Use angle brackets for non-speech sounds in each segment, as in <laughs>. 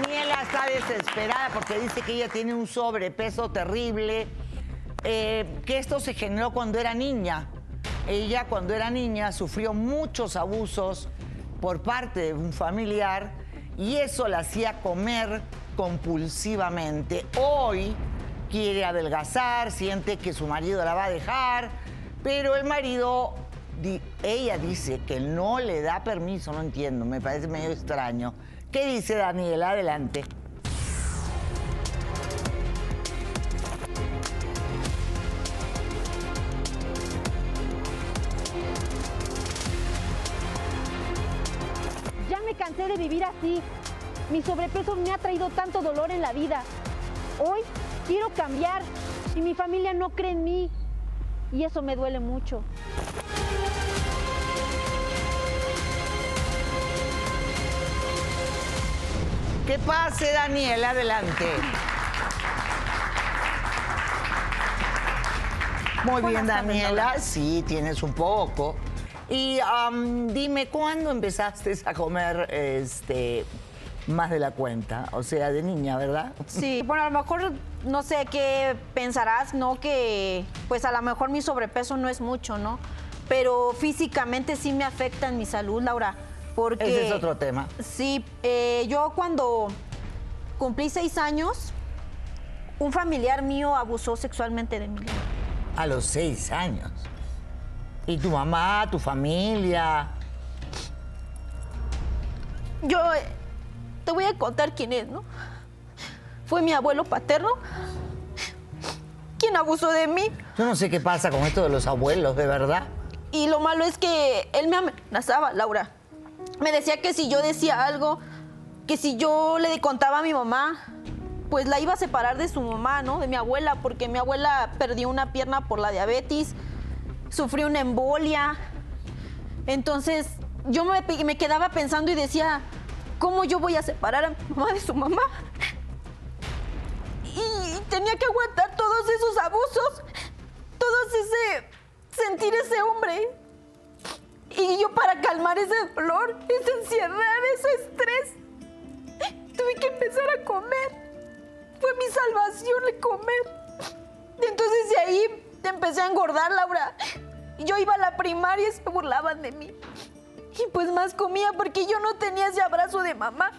Daniela está desesperada porque dice que ella tiene un sobrepeso terrible, eh, que esto se generó cuando era niña. Ella cuando era niña sufrió muchos abusos por parte de un familiar y eso la hacía comer compulsivamente. Hoy quiere adelgazar, siente que su marido la va a dejar, pero el marido, ella dice que no le da permiso, no entiendo, me parece medio extraño. ¿Qué dice Daniela? Adelante. Ya me cansé de vivir así. Mi sobrepeso me ha traído tanto dolor en la vida. Hoy quiero cambiar y mi familia no cree en mí. Y eso me duele mucho. Que pase, Daniel, adelante. Muy bien, Daniela. Sí, tienes un poco. Y dime, ¿cuándo empezaste a comer este, más de la cuenta? O sea, de niña, ¿verdad? Sí, bueno, a lo mejor no sé qué pensarás, ¿no? Que pues a lo mejor mi sobrepeso no es mucho, ¿no? Pero físicamente sí me afecta en mi salud, Laura. Porque, Ese es otro tema. Sí, eh, yo cuando cumplí seis años, un familiar mío abusó sexualmente de mí. A los seis años. ¿Y tu mamá, tu familia? Yo eh, te voy a contar quién es, ¿no? Fue mi abuelo paterno quien abusó de mí. Yo no sé qué pasa con esto de los abuelos, de verdad. Y lo malo es que él me amenazaba, Laura me decía que si yo decía algo, que si yo le contaba a mi mamá, pues la iba a separar de su mamá, ¿no? De mi abuela, porque mi abuela perdió una pierna por la diabetes, sufrió una embolia. Entonces yo me, me quedaba pensando y decía, ¿cómo yo voy a separar a mi mamá de su mamá? Y tenía que aguantar todos esos abusos, todos ese sentir ese hombre. Y yo para calmar ese dolor, esa ansiedad, ese estrés, tuve que empezar a comer. Fue mi salvación el comer. Entonces de ahí empecé a engordar, Laura. Yo iba a la primaria y se burlaban de mí. Y pues más comía porque yo no tenía ese abrazo de mamá.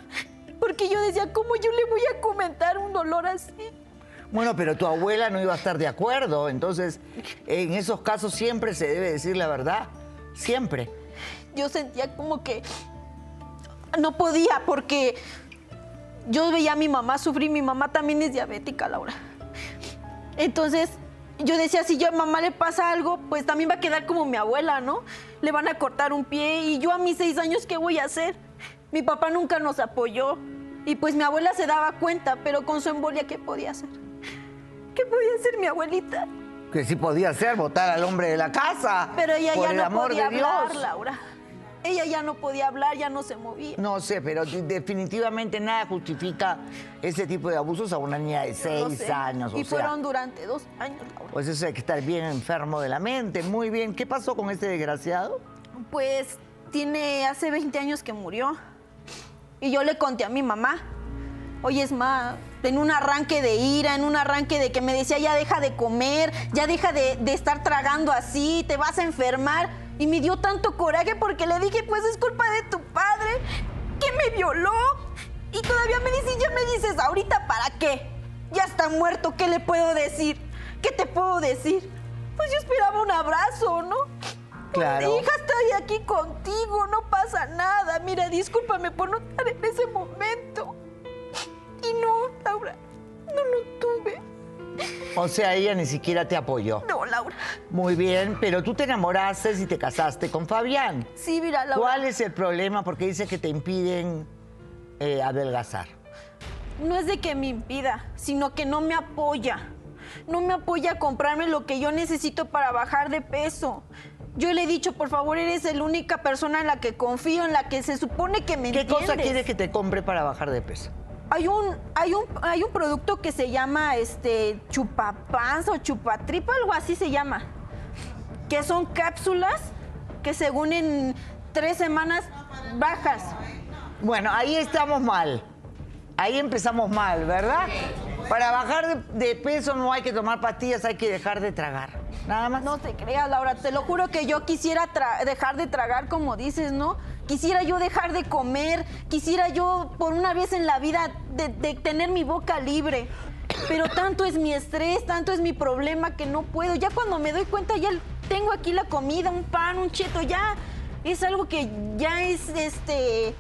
Porque yo decía, ¿cómo yo le voy a comentar un dolor así? Bueno, pero tu abuela no iba a estar de acuerdo. Entonces, en esos casos siempre se debe decir la verdad. Siempre. Yo sentía como que no podía porque yo veía a mi mamá sufrir, mi mamá también es diabética, Laura. Entonces, yo decía, si yo a mamá le pasa algo, pues también va a quedar como mi abuela, ¿no? Le van a cortar un pie y yo a mis seis años, ¿qué voy a hacer? Mi papá nunca nos apoyó y pues mi abuela se daba cuenta, pero con su embolia, ¿qué podía hacer? ¿Qué podía hacer mi abuelita? Que sí podía ser votar al hombre de la casa. Pero ella ya no podía hablar, Laura. Ella ya no podía hablar, ya no se movía. No sé, pero definitivamente nada justifica ese tipo de abusos a una niña de seis años. y fueron durante dos años, Laura. Pues eso hay que estar bien enfermo de la mente. Muy bien. ¿Qué pasó con este desgraciado? Pues tiene hace 20 años que murió. Y yo le conté a mi mamá. Oye, es más, en un arranque de ira, en un arranque de que me decía, ya deja de comer, ya deja de, estar tragando así, te vas a enfermar. Y me dio tanto coraje porque le dije, pues es culpa de tu padre, que me violó. Y todavía me dice, ya me dices, ahorita para qué? Ya está muerto, ¿qué le puedo decir? ¿Qué te puedo decir? Pues yo esperaba un abrazo, ¿no? Claro. hija, estoy aquí contigo, no pasa nada. Mira, discúlpame por no estar en ese momento. Y no, Laura, no lo tuve. O sea, ella ni siquiera te apoyó. No, Laura. Muy bien, pero tú te enamoraste y te casaste con Fabián. Sí, mira, Laura. ¿Cuál es el problema? Porque dice que te impiden eh, adelgazar. No es de que me impida, sino que no me apoya. No me apoya a comprarme lo que yo necesito para bajar de peso. Yo le he dicho, por favor, eres la única persona en la que confío, en la que se supone que me ¿Qué cosa quieres que te compre para bajar de peso? Hay un, hay un, hay un producto que se llama este chupapanza o chupatripa, algo así se llama. Que son cápsulas que según en tres semanas bajas. Bueno, ahí estamos mal. Ahí empezamos mal, ¿verdad? Para bajar de, peso no hay que tomar pastillas, hay que dejar de tragar. Nada más. No te creas, Laura, te lo juro que yo quisiera dejar de tragar, como dices, ¿no? Quisiera yo dejar de comer, quisiera yo por una vez en la vida de tener mi boca libre. Pero tanto es mi estrés, tanto es mi problema que no puedo. Ya cuando me doy cuenta, ya tengo aquí la comida, un pan, un cheto, ya es algo que ya es este.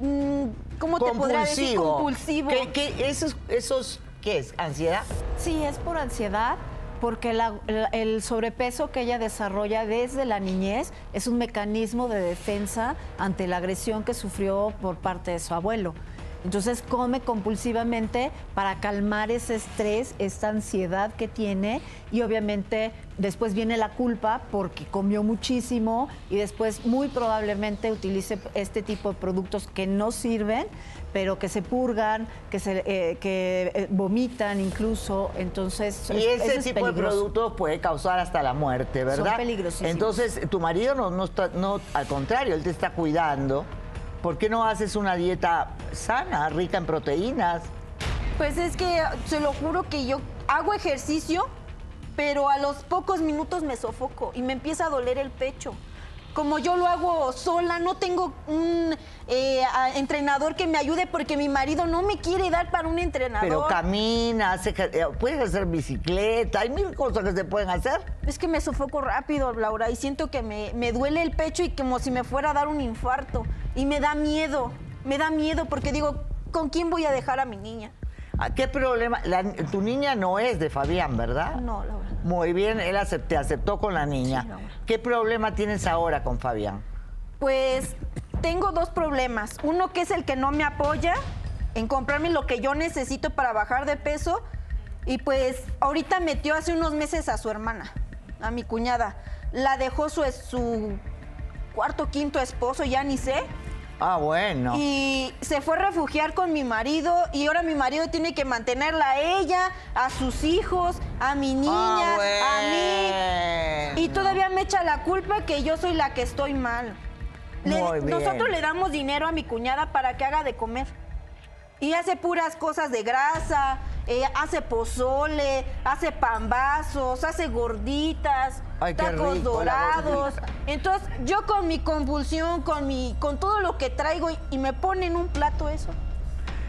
mm, ¿Cómo te podría decir? Compulsivo. ¿Qué, qué- esos, esos, ¿Qué es? ¿Ansiedad? Sí, es por ansiedad, porque la- el sobrepeso que ella desarrolla desde la niñez es un mecanismo de defensa ante la agresión que sufrió por parte de su abuelo. Entonces come compulsivamente para calmar ese estrés, esta ansiedad que tiene y obviamente después viene la culpa porque comió muchísimo y después muy probablemente utilice este tipo de productos que no sirven, pero que se purgan, que, se, eh, que eh, vomitan incluso. Entonces, Y eso ese es tipo de productos puede causar hasta la muerte, ¿verdad? peligrosísimos. Entonces, tu marido no, no está, no, al contrario, él te está cuidando. ¿Por qué no haces una dieta sana, rica en proteínas? Pues es que se lo juro que yo hago ejercicio, pero a los pocos minutos me sofoco y me empieza a doler el pecho. Como yo lo hago sola, no tengo un eh, entrenador que me ayude porque mi marido no me quiere dar para un entrenador. Pero camina, hace ejer- eh, puedes hacer bicicleta, hay mil cosas que se pueden hacer. Es que me sofoco rápido, Laura, y siento que me, me duele el pecho y como si me fuera a dar un infarto. Y me da miedo, me da miedo porque digo, ¿con quién voy a dejar a mi niña? Ah, ¿Qué problema? La- tu niña no es de Fabián, ¿verdad? No, Laura. Muy bien, él te aceptó con la niña. Sí, Laura. ¿Qué problema tienes ahora con Fabián? Pues tengo dos problemas. Uno que es el que no me apoya en comprarme lo que yo necesito para bajar de peso. Y pues ahorita metió hace unos meses a su hermana, a mi cuñada. La dejó su, su cuarto, quinto esposo, ya ni sé. Ah, bueno. Y se fue a refugiar con mi marido y ahora mi marido tiene que mantenerla a ella, a sus hijos, a mi niña, Ah, a mí. Y todavía me echa la culpa que yo soy la que estoy mal. Le- Muy bien. Nosotros le damos dinero a mi cuñada para que haga de comer. Y hace puras cosas de grasa, eh, hace pozole, hace pambazos, hace gorditas, Ay, tacos rico, dorados. Entonces, yo con mi convulsión, con mi, con todo lo que traigo y, y me ponen un plato eso.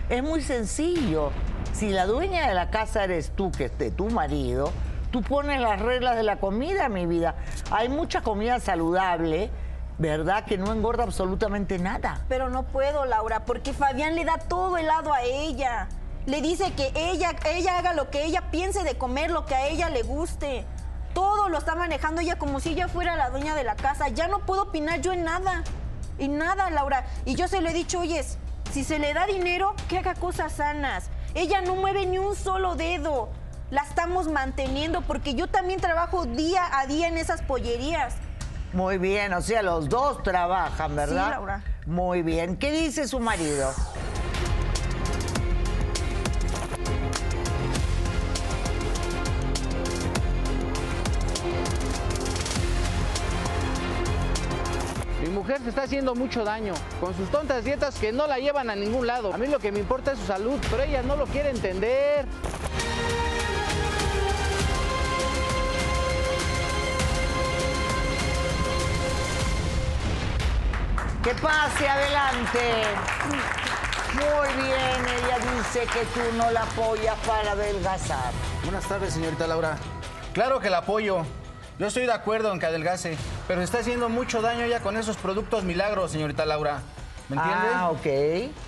Es muy sencillo. Si la dueña de la casa eres tú, que es de tu marido, tú pones las reglas de la comida, mi vida. Hay mucha comida saludable, ¿verdad? Que no engorda absolutamente nada. Pero no puedo, Laura, porque Fabián le da todo el lado a ella. Le dice que ella, ella haga lo que ella piense de comer, lo que a ella le guste. Todo lo está manejando ella como si ella fuera la dueña de la casa. Ya no puedo opinar yo en nada. En nada, Laura. Y yo se lo he dicho, oyes, si se le da dinero, que haga cosas sanas. Ella no mueve ni un solo dedo. La estamos manteniendo porque yo también trabajo día a día en esas pollerías. Muy bien, o sea, los dos trabajan, ¿verdad? Sí, Laura. Muy bien. ¿Qué dice su marido? Mujer se está haciendo mucho daño con sus tontas dietas que no la llevan a ningún lado. A mí lo que me importa es su salud, pero ella no lo quiere entender. Que pase adelante. Muy bien, ella dice que tú no la apoyas para adelgazar. Buenas tardes, señorita Laura. Claro que la apoyo. Yo estoy de acuerdo en que adelgace, pero se está haciendo mucho daño ella con esos productos milagros, señorita Laura. ¿Me entiende? Ah, ok.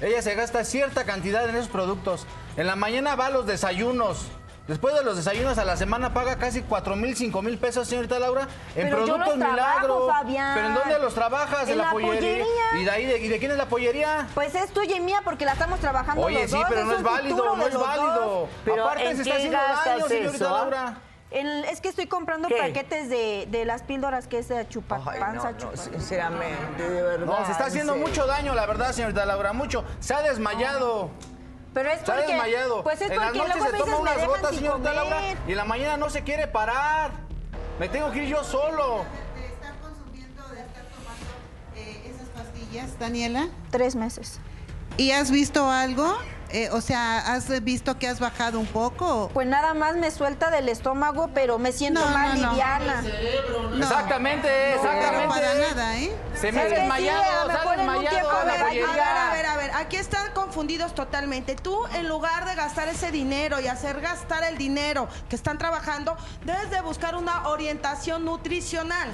Ella se gasta cierta cantidad en esos productos. En la mañana va a los desayunos. Después de los desayunos a la semana paga casi 4 mil, 5 mil pesos, señorita Laura, en Pero yo productos los trabajo, milagros. Fabián. ¿Pero en dónde los trabajas? En la pollería. ¿Y de, ahí de, ¿Y de quién es la pollería? Pues es tuya y mía porque la estamos trabajando Oye, los sí, dos. pero no es válido, no es válido. Pero, Aparte ¿en se está haciendo daño, señorita eso? Laura. El- es que estoy comprando ¿Qué? paquetes de, de las píldoras que es de chupapanza, Ay, no, no, chupa- sinceramente, de verdad. No, se está haciendo en mucho daño, la verdad, señorita Laura, mucho. Se ha desmayado. Pero es Se ha porque... desmayado. Pues es en las porque noches luego a se toma unas gotas, señorita Laura, y en la mañana no se quiere parar. Me tengo que ir yo solo. de estar consumiendo, de estar tomando eh, esas pastillas, Daniela? Tres meses. ¿Y has visto algo? Eh, o sea, ¿has visto que has bajado un poco? Pues nada más me suelta del estómago, pero me siento No, más no, liviana. No. Exactamente, Pero exactamente. para nada, ¿eh? Se me ha Es que sí, desmayado, a desmayado tiempo me va a A ver, a ver, a ver, aquí están confundidos totalmente. Tú, en lugar de gastar ese dinero y hacer gastar el dinero que están trabajando, debes de buscar una orientación nutricional.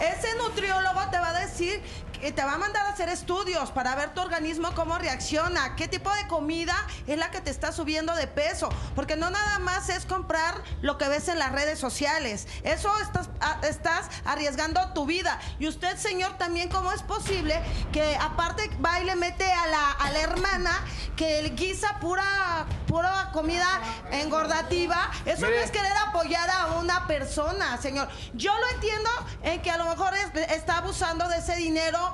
Ese nutriólogo te va a decir que te va a mandar a hacer estudios para ver tu organismo cómo reacciona, qué tipo de comida es la que te está subiendo de peso, porque no nada más es comprar lo que ves en las redes sociales. Eso estás, estás arriesgando tu vida. Y usted, señor, también cómo es posible que aparte va y le mete a la, a la hermana que le guisa pura, pura comida engordativa. Eso Mire. no es querer apoyar a una persona, señor. Yo lo entiendo en que a lo mejor es- está abusando de ese dinero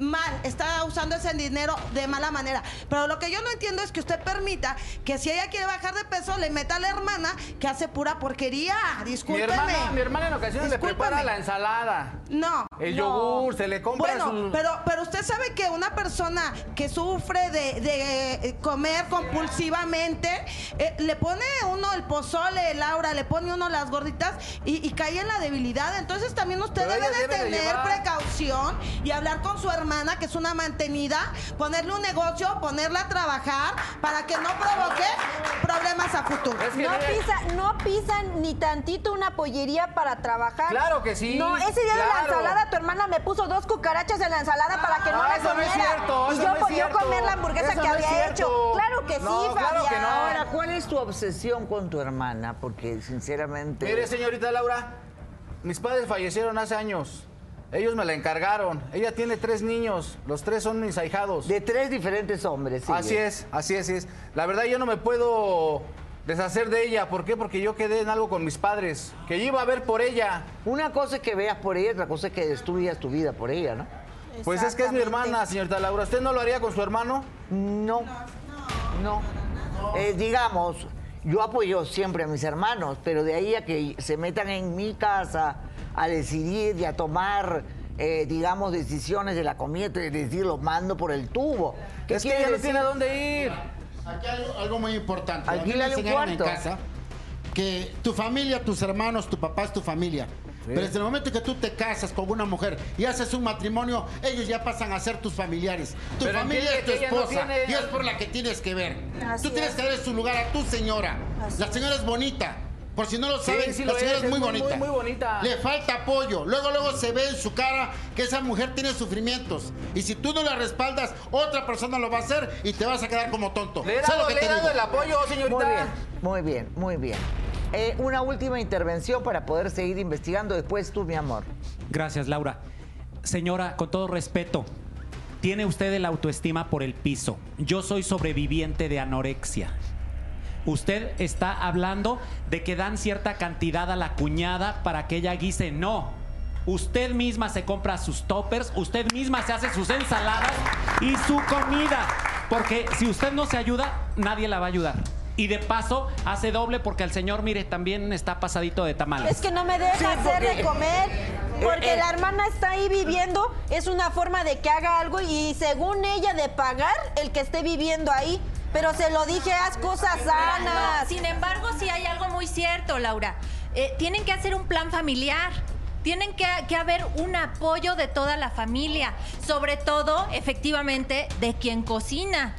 mal, está usando ese dinero de mala manera. Pero lo que yo no entiendo es que usted permita que si ella quiere bajar de peso, le meta a la hermana que hace pura porquería. Mi Discúlpeme. hermana, mi hermana en ocasiones le prepara Discúlpeme. la ensalada. No. El no. yogur, se le compra Bueno, su- pero, pero usted sabe que una persona que sufre de, de, eh, comer compulsivamente, eh, le pone uno el pozole, Laura, le pone uno las gorditas y, y cae en la debilidad. Entonces también usted debe de tener llevar- precaución y hablar con su hermana, que es una mantenida, ponerle un negocio, ponerla a trabajar para que no provoque problemas a futuro. Es que No, pisa, no pisan ni tantito una pollería para trabajar. Claro que sí, No, ese día de la claro. ensalada tu hermana me puso dos cucarachas en la ensalada para que no No, la eso no es comiera. cierto, y yo podía comer la hamburguesa Eso que había hecho. Claro que No, sí, claro que Fabián. no. Ahora, ¿cuál es tu obsesión con tu hermana? Porque sinceramente. Mire, señorita Laura, mis padres fallecieron hace años. Ellos me la encargaron. Ella tiene tres niños. Los tres son mis ahijados. De tres diferentes hombres. sigue. Así es, así es, así es. La verdad yo no me puedo deshacer de ella. ¿Por qué? Porque yo quedé en algo con mis padres. Que yo iba a ver por ella. Una cosa es que veas por ella, otra cosa es que destruyas tu vida por ella, ¿no? Pues es que es mi hermana, señorita Laura. ¿Usted no lo haría con su hermano? No. No. Eh, digamos, yo apoyo siempre a mis hermanos, pero de ahí a que se metan en mi casa a decidir y a tomar, eh, digamos, decisiones de la comida, es decir, los mando por el tubo. ¿Qué Es que ella no tiene a dónde ir. Aquí hay algo, algo muy importante. A mí me Alquílale un enseñaron en casa que tu familia, tus hermanos, tu papá es tu familia. Pero desde el momento que tú te casas con una mujer y haces un matrimonio, ellos ya pasan a ser tus familiares. Tu Pero familia es tu no esposa tiene- y es por la que tienes que ver. Así tú tienes es. que darle su lugar a tu señora. la señora es bonita. Por si no lo saben, sí la lo señora es, muy, bonita. muy bonita. Le falta apoyo. Luego, luego se ve en su cara que esa mujer tiene sufrimientos. Y si tú no la respaldas, otra persona lo va a hacer y te vas a quedar como tonto. Le he ¿Sabes lo dado, que le he dado el apoyo, señorita. Muy bien, muy bien, muy bien. Eh, una última intervención para poder seguir investigando después tú, mi amor. Gracias, Laura. Señora, con todo respeto, tiene usted el autoestima por el piso. Yo soy sobreviviente de anorexia. Usted está hablando de que dan cierta cantidad a la cuñada para que ella guise. No. Usted misma se compra sus toppers, usted misma se hace sus ensaladas y su comida. Porque si usted no se ayuda, nadie la va a ayudar. Y de paso, hace doble porque el señor, mire, también está pasadito de tamales. Es que no me deja Sí, hacer porque- de comer. Porque eh, la hermana está ahí viviendo, es una forma de que haga algo y según ella de pagar el que esté viviendo ahí. Pero se lo dije, haz cosas No, sanas. sin embargo, sí hay algo muy cierto, Laura. Eh, tienen que hacer un plan familiar. Tienen que, que haber un apoyo de toda la familia, sobre todo, efectivamente, de quien cocina.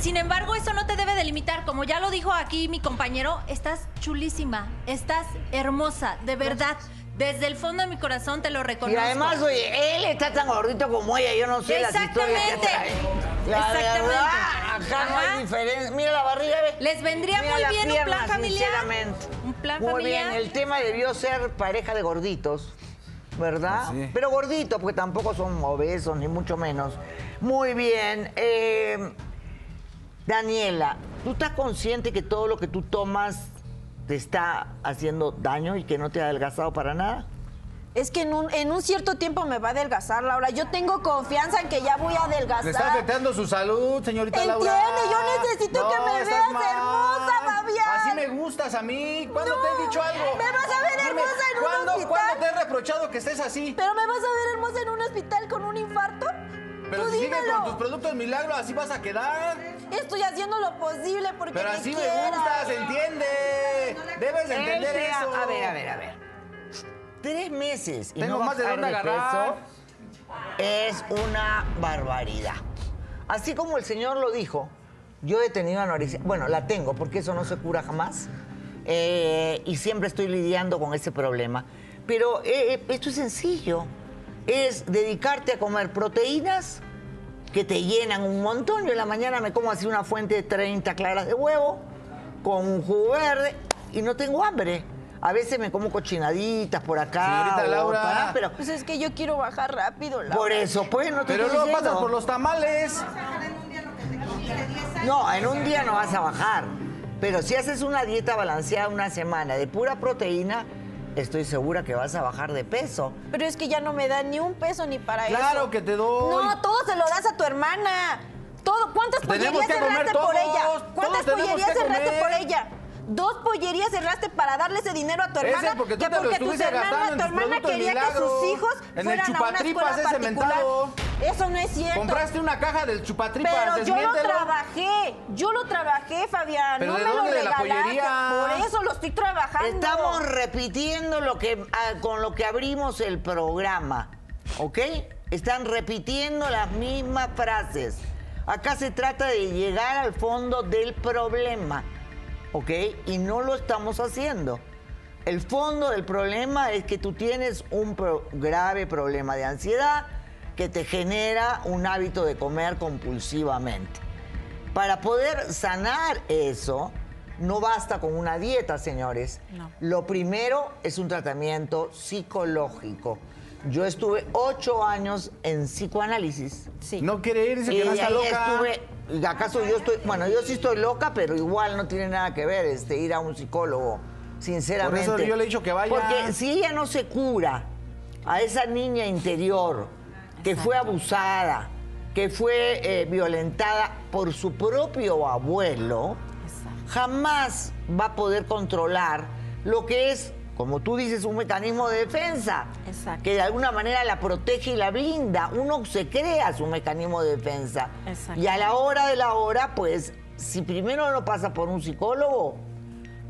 Sin embargo, eso no te debe delimitar. Como ya lo dijo aquí mi compañero, estás chulísima, estás hermosa, de verdad. Desde el fondo de mi corazón te lo Y reconozco. además, oye, él está tan gordito como ella, yo no sé las historias que Exactamente. trae. La Exactamente. verdad, acá no hay diferencia. Mira la barriga, ve. Les vendría Mira muy bien un plan familiar. sinceramente. Un plan Muy familiar. bien, el tema debió ser pareja de gorditos, ¿verdad? Sí. Pero gorditos, porque tampoco son obesos, ni mucho menos. Muy bien. eh, Daniela, ¿tú estás consciente que todo lo que tú tomas te está haciendo daño y que no te ha adelgazado para nada? Es que en un, en un cierto tiempo me va a adelgazar, Laura. Yo tengo confianza en que ya voy a adelgazar. Le está afectando su salud, señorita Entiende, Laura. yo necesito que me veas hermosa, Fabián. Así me gustas a mí. ¿Cuándo No, te he dicho algo? me vas a ver Dime, hermosa en un ¿cuándo, hospital? ¿Cuándo te he reprochado que estés así? ¿Pero me vas a ver hermosa en un hospital con un infarto? Pero Tú si sigues con tus productos milagros, así vas a quedar. Estoy haciendo lo posible porque Pero así me gusta, se entiende. Debes de entender eso. A ver, a ver, a ver. Tres meses y Tengo no más de dónde agarrar. peso es una barbaridad. Así como el señor lo dijo, yo he tenido anorexia. Bueno, la tengo porque eso no se cura jamás. Eh, y siempre estoy lidiando con ese problema. Pero eh, eh, esto es sencillo. Es dedicarte a comer proteínas que te llenan un montón. Yo en la mañana me como así una fuente de 30 claras de huevo con un jugo verde y no tengo hambre. A veces me como cochinaditas por acá. Señorita o Laura. para- pero Pues es que yo quiero bajar rápido, Laura. por eso, pues no te Pero luego pasas por los tamales. No, en un día no vas a bajar. Pero si haces una dieta balanceada una semana de pura proteína, estoy segura que vas a bajar de peso. Pero es que ya no me da ni un peso ni para eso. Claro que te doy. No, todo se lo das a tu hermana. Todo. ¿Cuántas pollerías cerraste por ella? ¿Cuántas pollerías cerraste por ella? Dos pollerías cerraste para darle ese dinero a tu Ese hermana. porque tú que te lo porque gastando en tu hermana quería que sus hijos En el fueran a una chupatripas escuela ese mentado. Eso no es cierto. Compraste una caja del chupatripas, Pero yo lo trabajé, yo lo trabajé, Fabián. ¿Pero no de me lo dónde? ¿De la regalaste. pollería? Por eso lo estoy trabajando. Estamos repitiendo lo que ah, con lo que abrimos el programa, ¿ok? Están repitiendo las mismas frases. Acá se trata de llegar al fondo del problema, ¿ok? Y no lo estamos haciendo. El fondo del problema es que tú tienes un pro- grave problema de ansiedad que te genera un hábito de comer compulsivamente. Para poder sanar eso, no basta con una dieta, señores. Lo primero es un tratamiento psicológico. Yo estuve ocho años en psicoanálisis. Sí. No quiere ir, dice Y que no está loca. estuve, ¿y ¿acaso yo estoy, bueno, yo sí estoy loca, pero igual no tiene nada que ver este, ir a un psicólogo, sinceramente. Por eso yo le he dicho que vaya. Porque si ella no se cura a esa niña interior que fue abusada, que fue eh, violentada por su propio abuelo, jamás va a poder controlar lo que es, como tú dices, un mecanismo de defensa. Exacto. Que de alguna manera la protege y la blinda. Uno se crea su mecanismo de defensa. Exacto. Y a la hora de la hora, pues, si primero no pasa por un psicólogo,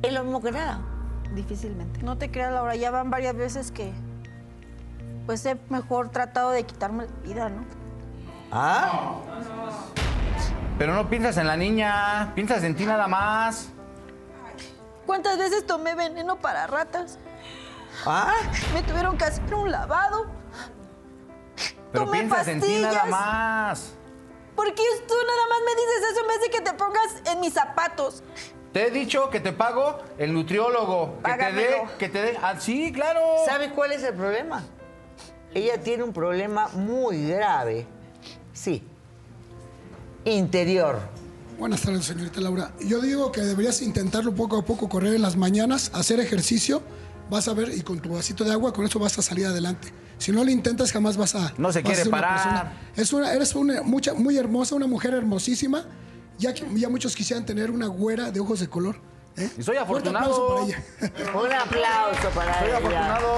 es lo mismo que nada. Difícilmente. No te creas, Laura, ya van varias veces que pues he mejor tratado de quitarme la vida, ¿no? ¿Ah? Pero no piensas en la niña, piensas en ti nada más. ¿Cuántas veces tomé veneno para ratas? ¿Ah? Me tuvieron que hacer un lavado. Pero Tomé piensas en ti nada pastillas. más. ¿Por qué tú nada más me dices eso en vez de que te pongas en mis zapatos? Te he dicho que te pago el nutriólogo. Que te dé, Págamelo. que te dé. Ah, sí, claro. ¿Sabes cuál es el problema? Ella tiene un problema muy grave. Sí. Interior. Buenas tardes, señorita Laura. Yo digo que deberías intentarlo poco a poco, correr en las mañanas, hacer ejercicio, vas a ver, y con tu vasito de agua, con eso vas a salir adelante. Si no lo intentas, jamás vas a... No se quiere una parar. Es una, eres una, mucha, muy hermosa, una mujer hermosísima. Ya, que- ya muchos quisieran tener una güera de ojos de color. ¿eh? Y soy afortunado. aplauso para ella. <laughs> Un aplauso para Soy ella. afortunado.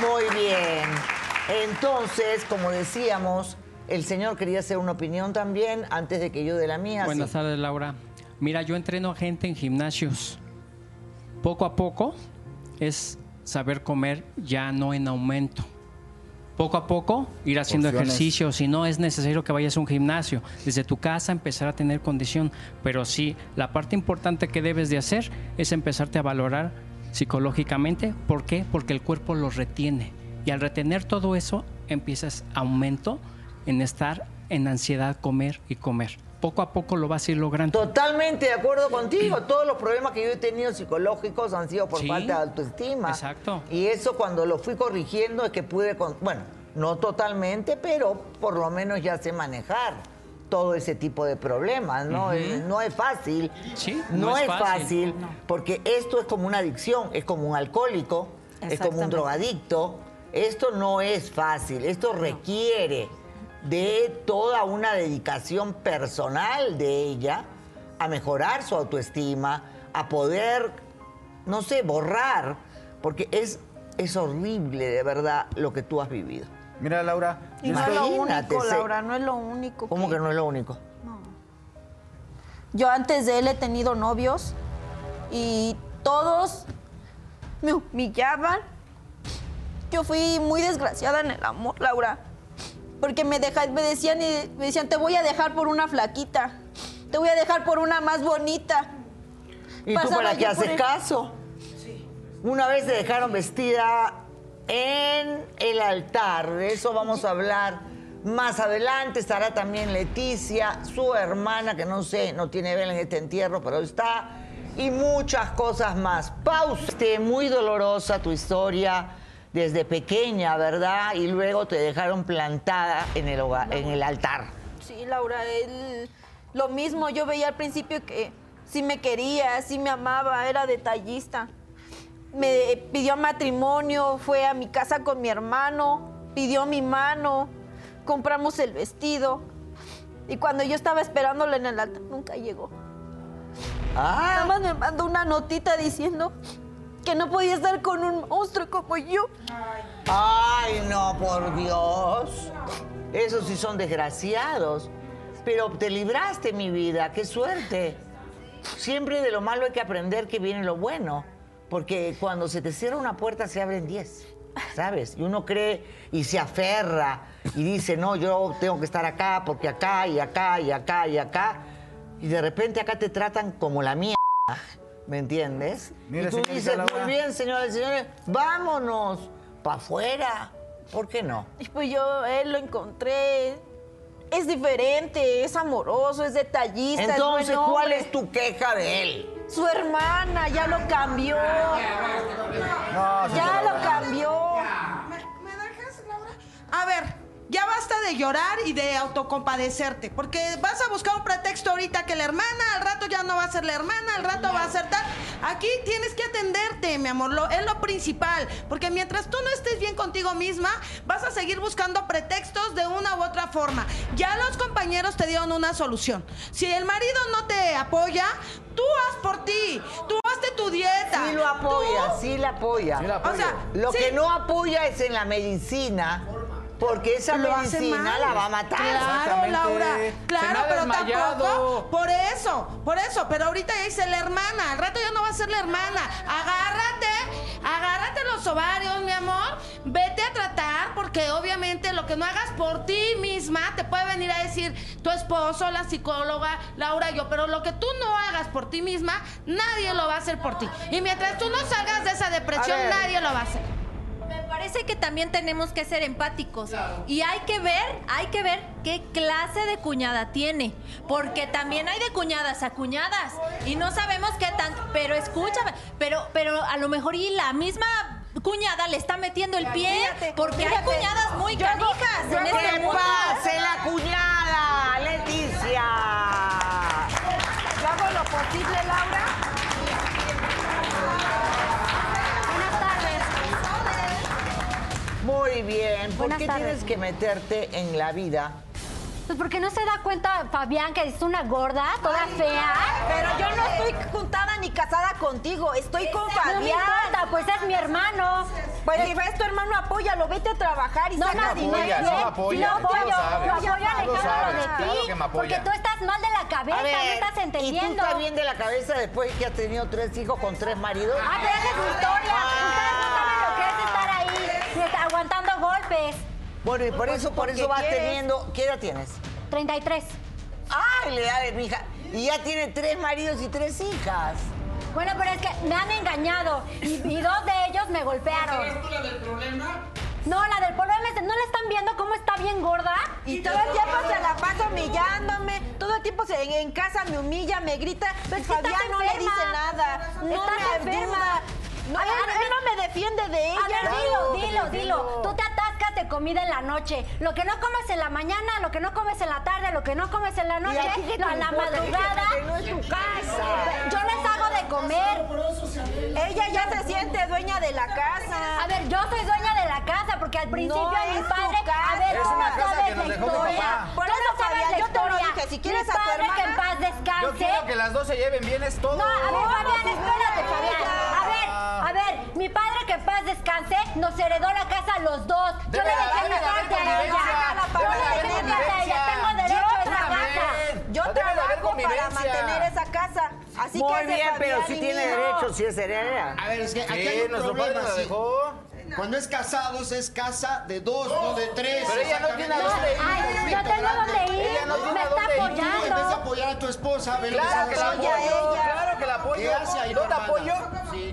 Muy bien. Entonces, como decíamos, el señor quería hacer una opinión también antes de que yo dé la mía. Buenas sí. tardes, Laura. Mira, yo entreno a gente en gimnasios. Poco a poco es saber comer ya no en aumento. Poco a poco ir haciendo Porciones. ejercicio. Si no es necesario que vayas a un gimnasio, desde tu casa empezar a tener condición. Pero sí, la parte importante que debes de hacer es empezarte a valorar psicológicamente. ¿Por qué? Porque el cuerpo lo retiene. Y al retener todo eso, empiezas aumento en estar en ansiedad, comer y comer. Poco a poco lo vas a ir logrando. Totalmente de acuerdo contigo. <clears throat> Todos los problemas que yo he tenido psicológicos han sido por Sí. falta de autoestima. Exacto. Y eso cuando lo fui corrigiendo es que pude, con- bueno, no totalmente, pero por lo menos ya sé manejar todo ese tipo de problemas, ¿no? Eh, No es fácil. Sí, no, no es fácil, fácil. porque esto es como una adicción, es como un alcohólico, es como un drogadicto. Esto no es fácil, esto requiere de toda una dedicación personal de ella a mejorar su autoestima, a poder, no sé, borrar, porque es, es horrible de verdad lo que tú has vivido. Mira, Laura. Y no es lo único, Laura, no es lo único. ¿Cómo que no es lo único? Yo antes de él he tenido novios y todos me humillaban. Yo fui muy desgraciada en el amor, Laura. Porque me, deja- me, decían, y- me decían, te voy a dejar por una flaquita. Te voy a dejar por una más bonita. ¿Y tú para qué haces el- caso? Una vez te dejaron vestida en el altar. De eso vamos a hablar más adelante. Estará también Leticia, su hermana, que no sé, no tiene vela en este entierro, pero está. Y muchas cosas más. Pausa. Este, muy dolorosa tu historia desde pequeña, ¿verdad? Y luego te dejaron plantada en el, hogar, en el altar. Sí, Laura, él lo mismo. Yo veía al principio que sí me quería, sí me amaba, era detallista. Me pidió matrimonio, fue a mi casa con mi hermano, pidió mi mano, compramos el vestido. Y cuando yo estaba esperándole en el altar, nunca llegó. Nada más me mandó una notita diciendo que no podía estar con un monstruo como yo. Ay, no, por Dios. Esos sí son desgraciados. Pero te libraste, mi vida. Qué suerte. Siempre de lo malo hay que aprender que viene lo bueno. Porque cuando se te cierra una puerta se abren diez. ¿Sabes? Y uno cree y se aferra y dice, no, yo tengo que estar acá porque acá y acá y acá y acá. Y de repente acá te tratan como la mía. ¿Me entiendes? Mire, y tú dices, Laura. muy bien, señoras y señores, vámonos para afuera. ¿Por qué no? Y pues yo él lo encontré. Es diferente, es amoroso, es detallista. es Entonces, buen ¿cuál es tu queja de él? Su hermana ya lo cambió. No, ya lo cambió. A ver, ya basta de llorar y de autocompadecerte, porque vas a buscar un pretexto ahorita que la hermana, al rato ya no va a ser la hermana, al rato va a ser tal. Aquí tienes que atenderte, mi amor, lo, es lo principal, porque mientras tú no estés bien contigo misma, vas a seguir buscando pretextos de una u otra forma. Ya los compañeros te dieron una solución. Si el marido no te apoya, tú haz por ti, tú hazte tu dieta. Sí lo apoya, Tú- sí la apoya. Sí la apoya. O sea, Lo sí. que no apoya es en la medicina, porque esa Lo medicina la va a matar. Claro. Laura. Claro, pero desmayado. tampoco. Por eso, por eso. Pero ahorita ya dice la hermana. Al rato ya no va a ser la hermana. Agárrate, agárrate los ovarios, mi amor. Vete a tratar, porque obviamente lo que no hagas por ti misma te puede venir a decir tu esposo, la psicóloga, Laura, yo. Pero lo que tú no hagas por ti misma, nadie lo va a hacer por ti. Y mientras tú no salgas de esa depresión, nadie lo va a hacer. Me parece que también tenemos que ser empáticos. Y hay que ver, hay que ver qué clase de cuñada tiene, porque también hay de cuñadas a cuñadas. Y no sabemos qué tan, pero escúchame, pero pero a lo mejor y la misma cuñada le está metiendo el pie, Fíjate, porque hay cuñadas muy canijas yo en este ¡Que mundo. pase la cuñada, Leticia! Muy bien. ¿Por Buenas qué tardes. tienes que meterte en la vida? Pues porque no se da cuenta Fabián que es una gorda, toda fea. Pero yo no estoy juntada ni casada contigo, estoy con No me Fabián. importa, pues es mi hermano. Pues si ves tu hermano, apóyalo, vete a trabajar y No saca me apoya, dinero. sí me apoya, Sí lo tú lo apoyo, lo apoyo Tú lo Alejandro sabes, de claro ti, que me porque tú estás mal de la cabeza, A no ver, estás ¿y tú entendiendo. estás bien de la cabeza después que has tenido tres hijos con tres maridos? Ah, pero esa es su historia. Ustedes no saben lo que Bueno, y por eso, por eso vas quieres. teniendo... ¿Qué edad tienes? 33. ¡Ay, le da de mi hija! Y ya tiene tres maridos y tres hijas. Bueno, pero es que me han engañado y, y dos de ellos me golpearon. la del problema? No, la del problema es, ¿no le están viendo cómo está bien gorda? Y todo el tiempo se la pasa humillándome, todo el tiempo se, en, en casa me humilla, me grita, Pero y es que estás Fabián no le dice nada, no me enferma. ayuda. No, A ver, él, él no me defiende de ella. A ver, no. dilo, dilo, dilo. Tú te atascas de comida en la noche. Lo que no comes en la mañana, lo que no comes en la tarde, lo que no comes en la noche, a la madrugada. Que no es tu casa. Yo les hago de comer. Ella ya se siente dueña de la casa. A ver, yo soy dueña de la casa porque al principio No mi es tu padre, casa. a ver, Es tú no una casa sabes que nos la dejó mi historia. papá. Por Tú eso, no sabes la yo te lo dije, si quieres mi a tu padre que en paz descanse. Yo quiero que las dos se lleven bien, es todo. No, a ver, Fabián, espérate, Fabián. A ver, a ver, mi padre que en paz descanse nos heredó la casa a los dos. Yo le de- dejé mi parte a ella. Yo le dejé mi parte a ella. Tengo derecho a esa casa. Yo Debe trabajo para mantener Así Muy que bien, pero sí y tiene mío. derecho, si es heredera. A ver, es que aquí Sí, hay un nuestro problema. padre la dejó. Cuando es casados es casa de dos, no de tres. Pero ella no tiene a dónde ir. Ay, yo tengo dónde ir, Ella no tiene me a está dónde ir. Tú, en vez de apoyando. apoyar a tu esposa, Claro que la apoyo, ella. claro que la apoyo. ¿Qué hace ahí ¿No te hermana? apoyo?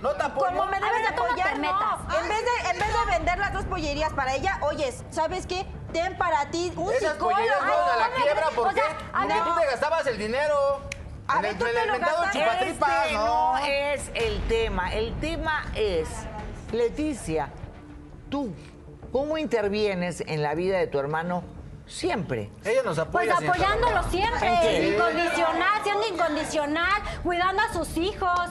¿No te apoyo? Como me A debes de te apoyar, no. metas. En vez de, en vez de vender las dos pollerías para ella, oyes, ¿sabes qué? Ten para ti un Esas psicólogo. pollerías fueron a la ¿cómo quiebra, crees? ¿por O qué? sea, a Porque tú te gastabas el dinero. A En ver, el, tú te lo chupatripas, Este no. no es el tema. El tema es, Leticia, tú, ¿cómo intervienes en la vida de tu hermano siempre? Ella nos Pues apoya. señorita apoyándolo Laura. ¿En siempre, incondicional, siendo incondicional, cuidando a sus hijos.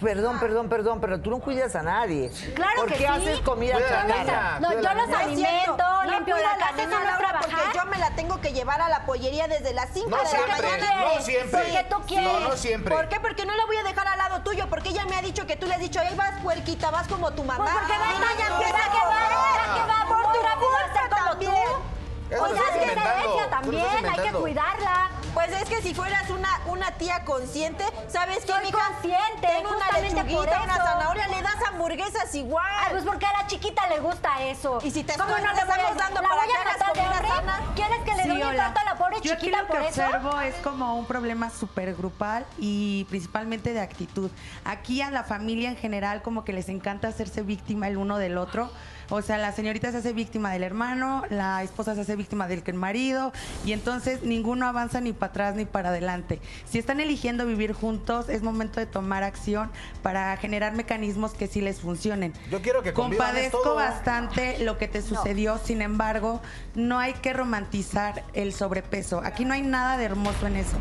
Perdón, perdón, perdón, pero tú no cuidas a nadie. Claro ¿Por que qué sí. haces comida Cuida a la chatarra? No, yo los alimento, No limpio la casa, no trabajar. Porque yo me la tengo que llevar a la pollería desde las 5 No de la mañana. no siempre. Porque tú quieres. No, no siempre. ¿Por qué? Porque no la voy a dejar al lado tuyo. Porque ella me ha dicho que tú le has dicho, ahí vas puerquita, vas como tu mamá. Pues porque va a ya empieza que va, que va Por tu rápido a ser como tú. Eso lo es que lo también, hay que cuidarla. Pues es que si fueras una, una tía consciente, ¿sabes qué, Soy mija? consciente, Ten una lechuguita, una zanahoria, le das hamburguesas igual. Ay, pues porque a la chiquita le gusta eso. Y si te ¿Cómo no te le estamos dando ¿La para voy que a hagas matar de hambre? ¿Quieres que le Sí, dé un infarto a la pobre Yo aquí chiquita lo por que eso? observo es como un problema súper grupal y principalmente de actitud. Aquí a la familia en general como que les encanta hacerse víctima el uno del otro. O sea, la señorita se hace víctima del hermano, la esposa se hace víctima del que el marido y entonces ninguno avanza ni para atrás ni para adelante. Si están eligiendo vivir juntos, es momento de tomar acción para generar mecanismos que sí les funcionen. Yo quiero que Compadezco todo. bastante lo que te sucedió, sin embargo, no hay que romantizar el sobrepeso. Aquí no hay nada de hermoso en eso.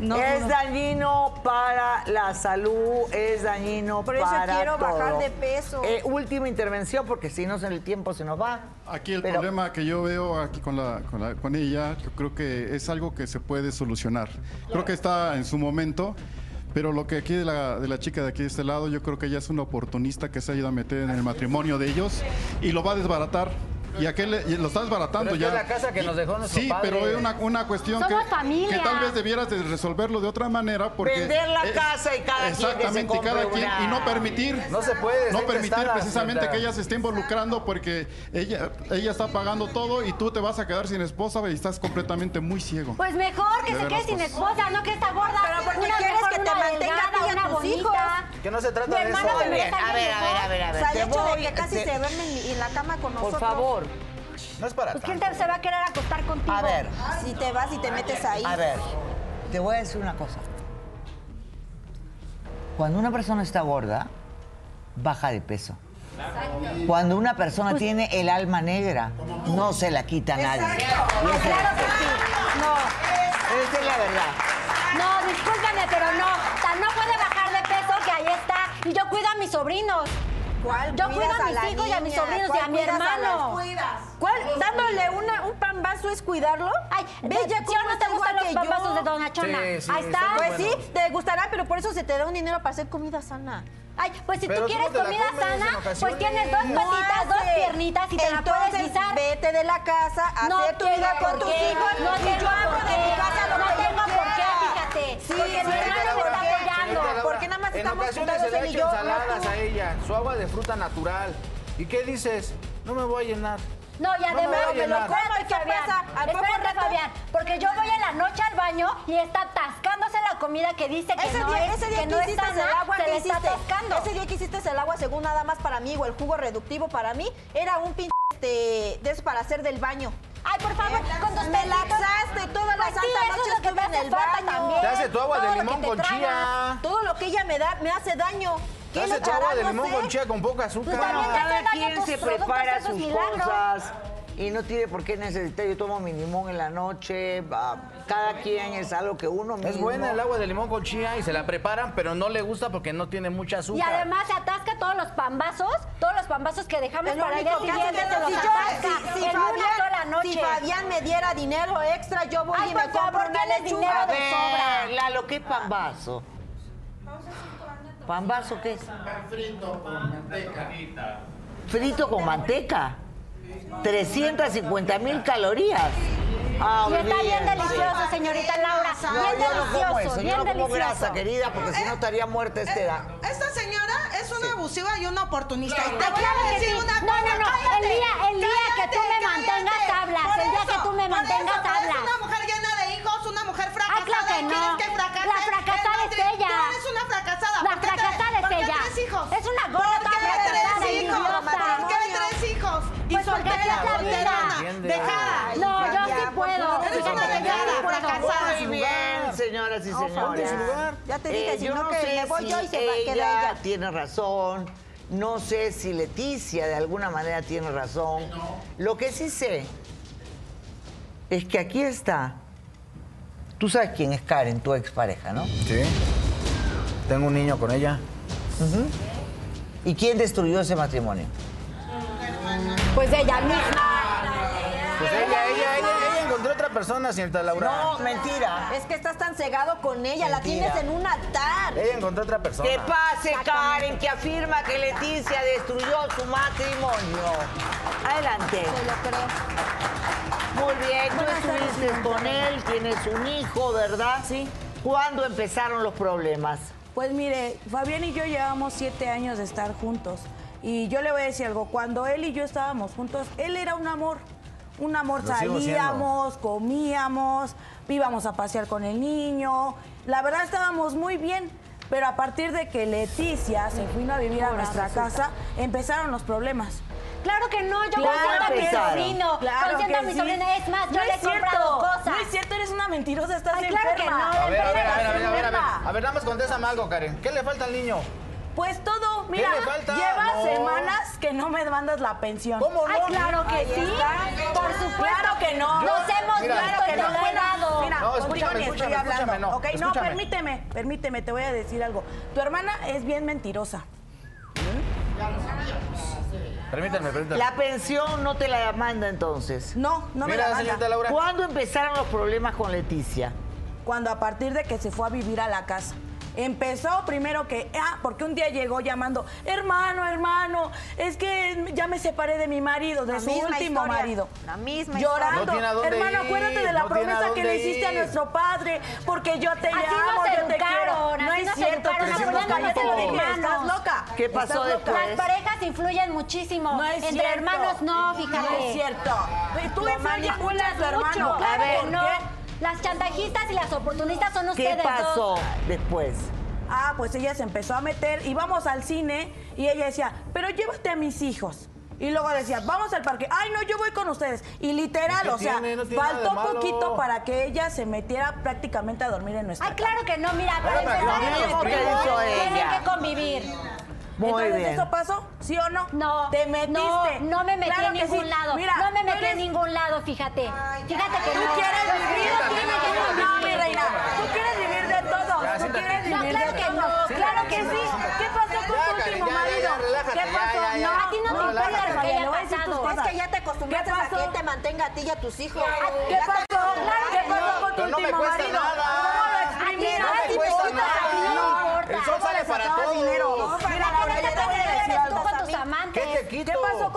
No, es no. dañino para la salud, es dañino Por eso para quiero bajar todo. de peso. Eh, última intervención, porque si no, el tiempo se nos va. Aquí el Pero- problema que yo veo aquí con, la, con, la- con ella, yo creo que es algo que se puede solucionar. Creo que está en su momento, pero lo que aquí de la, de la chica de aquí de este lado, yo creo que ella es una oportunista que se ha ido a meter en el matrimonio de ellos y lo va a desbaratar. Y aquel le- y lo está desbaratando Pero es ya. es la casa que nos dejó nuestro Sí, padre. pero es una, una cuestión que, Somos familia. que tal vez debieras de resolverlo de otra manera porque... Vender la casa y cada quien que se Exactamente, compre cada quien. una- Y no permitir... No se puede. No permitir precisamente que ella se esté involucrando porque ella, ella está pagando todo y tú te vas a quedar sin esposa y estás completamente muy ciego. Pues mejor que De se veras, quede sin pues. esposa, no que está gorda. Pero porque una quieres mejor, que te una mantenga delgada, a ti y a una tus bonita. hijos. Que no se trata Mi de eso. Muy bien, a ver, a ver, a ver, a O ver. sea, el te hecho de voy- que casi te- se duermen en la cama con Por nosotros. favor, No es para Pues tanto. quién te- se va a querer acostar contigo. a ver, Si te vas y te metes ahí. a ver, te voy a decir una cosa. Cuando una persona está gorda, baja de peso. Cuando una persona tiene el alma negra, no se la quita a nadie. Claro que sí. No. Esa es la verdad. No, discúlpame, pero no. Tan no puede bajar de peso que ahí está. Y yo cuido a mis sobrinos. ¿Cuál Yo cuido a mis la hijos y a mis sobrinos y ¿Cuál a mi hermano. ¿Cuál? ¿Dándole una, un pan vaso es cuidarlo? Ay, Ve ¿sí ya o cómo no te gustan los pambazos yo. de Dona Chona? Sí, sí, Ahí está. Pues buenos. sí, te gustará, pero por eso se te da un dinero para hacer comida sana. Ay, pues si Pero tú quieres no comida sana, pues tienes dos No patitas, dos piernitas y te la puedes Entonces, guisar. vete de la casa, a No hacer tu vida con tus hijos. no tengo yo por de mi qué, casa lo no tengo por qué, fíjate, Sí, porque mi señorita hermano me Laura, está apoyando. Señorita ¿Por qué nada más en estamos ocasiones se le hecho no ensaladas a ella, su agua de fruta natural. ¿Y qué dices? No me voy a llenar. No, y No me además, a me lo como, ¿Y qué Fabián. pasa? ¿Al poco Espérate, rato? Fabián, porque yo voy en la noche al baño y está atascándose la comida que dice que Ese no día, es, ese día que que, no es hiciste sana, el agua se que le está hiciste, atascando. ese día que hiciste el agua según nada más para mí o el jugo reductivo para mí, era un pinche este, de eso para hacer del baño. Ay, por favor, con tus Me laxaste toda la santa noche estuve en el baño. también. Te hace tu agua de limón con chía. Todo lo que ella me da me hace daño. Te ¿Qué hace tu agua de limón con chía con poca azúcar. Pues también te Cada quien se prepara sus milagros. cosas y no tiene por qué necesitar. Yo tomo mi limón en la noche. Cada quien es algo que uno mismo. Es buena el agua de limón con chía y se la preparan, pero no le gusta porque no tiene mucha Y azúcar. además se atasca todos los pambazos, todos los pambazos que dejamos Es lo para el día siguiente que se los si yo- atasca si- si en una Fabián- sola noche. Si Fabián me diera dinero extra, yo voy Ay, y me favor, compro una lechuga. de ver, sobra. Lalo, ¿qué es pambazo? ¿Pambazo qué es? Frito con manteca. Frito con manteca. 350 mil calorías. Ah, y está bien delicioso, señorita Laura. No, bien yo no como delicioso, eso, yo bien no como delicioso. grasa, querida, porque si no estaría muerta esta edad. Esta señora es una abusiva y una oportunista. Y te voy claro a decir sí. una No, cosa. no, no, el cállate, día- el día que tú me cállate, mantengas, cállate. hablas. Por El día eso, que tú me por mantengas, eso, eres hablas. una mujer llena de hijos, una mujer fracasada. Ah, claro que no. ¿Quieres que fracase? La fracasada es tú ella. eres una fracasada. La ¿Por fracasada es por ella. Es una gorda ¿Por qué fracasada, tres hijos? ¿Por qué tres hijos? Y Pues porque así es la soltera, vida. solterona, dejada. No, yo sí por puedo. Eres una dejada, fracasada. Muy bien, señoras y señores. Ya te dije, si yo no, no que sé me voy si yo y se va- ella ella. tiene razón. No sé si Leticia de alguna manera tiene razón. Lo que sí sé es que aquí está. Tú sabes quién es Karen, tu expareja, ¿no? Sí. Tengo un niño con ella. ¿Y quién destruyó ese matrimonio? Pues ella misma. Pues ella, ella, ella, ella encontró otra persona, señorita Laura. No, mentira. Es que estás tan cegado con ella, la Mentira. tienes en un altar. Ella encontró otra persona. Que pase Karen, que afirma que Leticia destruyó su matrimonio. Adelante. Muy bien, tú estuviste con él, tienes un hijo, ¿verdad? Sí. ¿Cuándo empezaron los problemas? Pues mire, Fabián y yo llevamos siete años de estar juntos. Y yo le voy a decir algo, cuando él y yo estábamos juntos, él era un amor. Un amor, Lo salíamos, comíamos, íbamos a pasear con el niño. La verdad estábamos muy bien. Pero a partir de que Leticia se vino a vivir a nuestra casa, empezaron los problemas. Claro que no, yo Claro consiento a mi que sobrino, Claro consiento a que mi sí. sobrina. Es más, yo No le he comprado cosas. No es cierto, eres una mentirosa, estás Ay, claro que enferma. no, A ver, a ver, a ver, a ver, a ver, a ver. A ver, nada más contéstame algo, Karen. ¿Qué le falta al niño? Pues todo, mira, le falta? llevas No. semanas que no me mandas la pensión. ¿Cómo no? Ay, claro que sí. está. Por supuesto. Claro que no. Nos hemos Mira, visto que no dado. Mira, No, escúchame, ni estoy hablando. escúchame, no, ok, no, permíteme, permíteme, te voy a decir algo. Tu hermana es bien mentirosa. Permítanme, permítanme. La pensión no te la manda entonces. No, no me Mira, la manda. Laura. ¿Cuándo empezaron los problemas con Leticia? Cuando a partir de que se fue a vivir a la casa. Empezó primero que, ah, porque un día llegó llamando, hermano, hermano, es que ya me separé de mi marido, de La su último historia, marido. la misma Llorando. No tiene a dónde hermano, ir, acuérdate de la no a promesa que le hiciste a ir. nuestro padre, porque yo te Así amo, yo te quiero. No es cierto, estás loca. ¿Qué pasó después? Las parejas influyen muchísimo. No es Entre cierto. hermanos no, fíjate. No es cierto. Tú influyes mucho a manipulas tu hermano. mucho. A Claro ver, que no. ¿qué? Las chantajistas y las oportunistas son ¿Qué ustedes pasó dos. después? Ah, pues ella se empezó a meter, íbamos al cine y ella decía, pero llévate a mis hijos. Y luego decía, vamos al parque. Ay, no, yo voy con ustedes. Y literal, ¿Qué o sea, tiene? No tiene nada de faltó poquito para que ella se metiera prácticamente a dormir en nuestra Ay, claro que no, mira, que primos hizo tienen que convivir. Muy Entonces, bien. ¿eso pasó? ¿Sí o no? No, ¿Te metiste? No, no me metí Claro en que ningún sí. lado. Mira, no me tú metí eres- en ningún lado, fíjate. Fíjate que Tú no. quieres vivir, maridos tienen que no, mi convivir. reina. Tú quieres vivir de todo. Ya, Tú quieres No, vivir claro de que todo. no, Claro que sí. ¿Qué pasó con tu último marido? ¿Qué pasó? No, A ti no te No, importa lo que haya pasado. Es que ya te acostumbraste ¿Qué a que él te mantenga a ti y a tus hijos. ¿Qué pasó? Claro ¿Qué que pasó no. con tu no último cuesta marido? nada. ¿Cómo lo A ti exprimiste? no me cuesta nada. no. El sol ¿Cómo sale le para todos. dinero? No, para Mira, nada, Laura, ya yo te te voy a eres decir tú algo. con tus amantes. ¿Qué te quito? ¿Qué pasó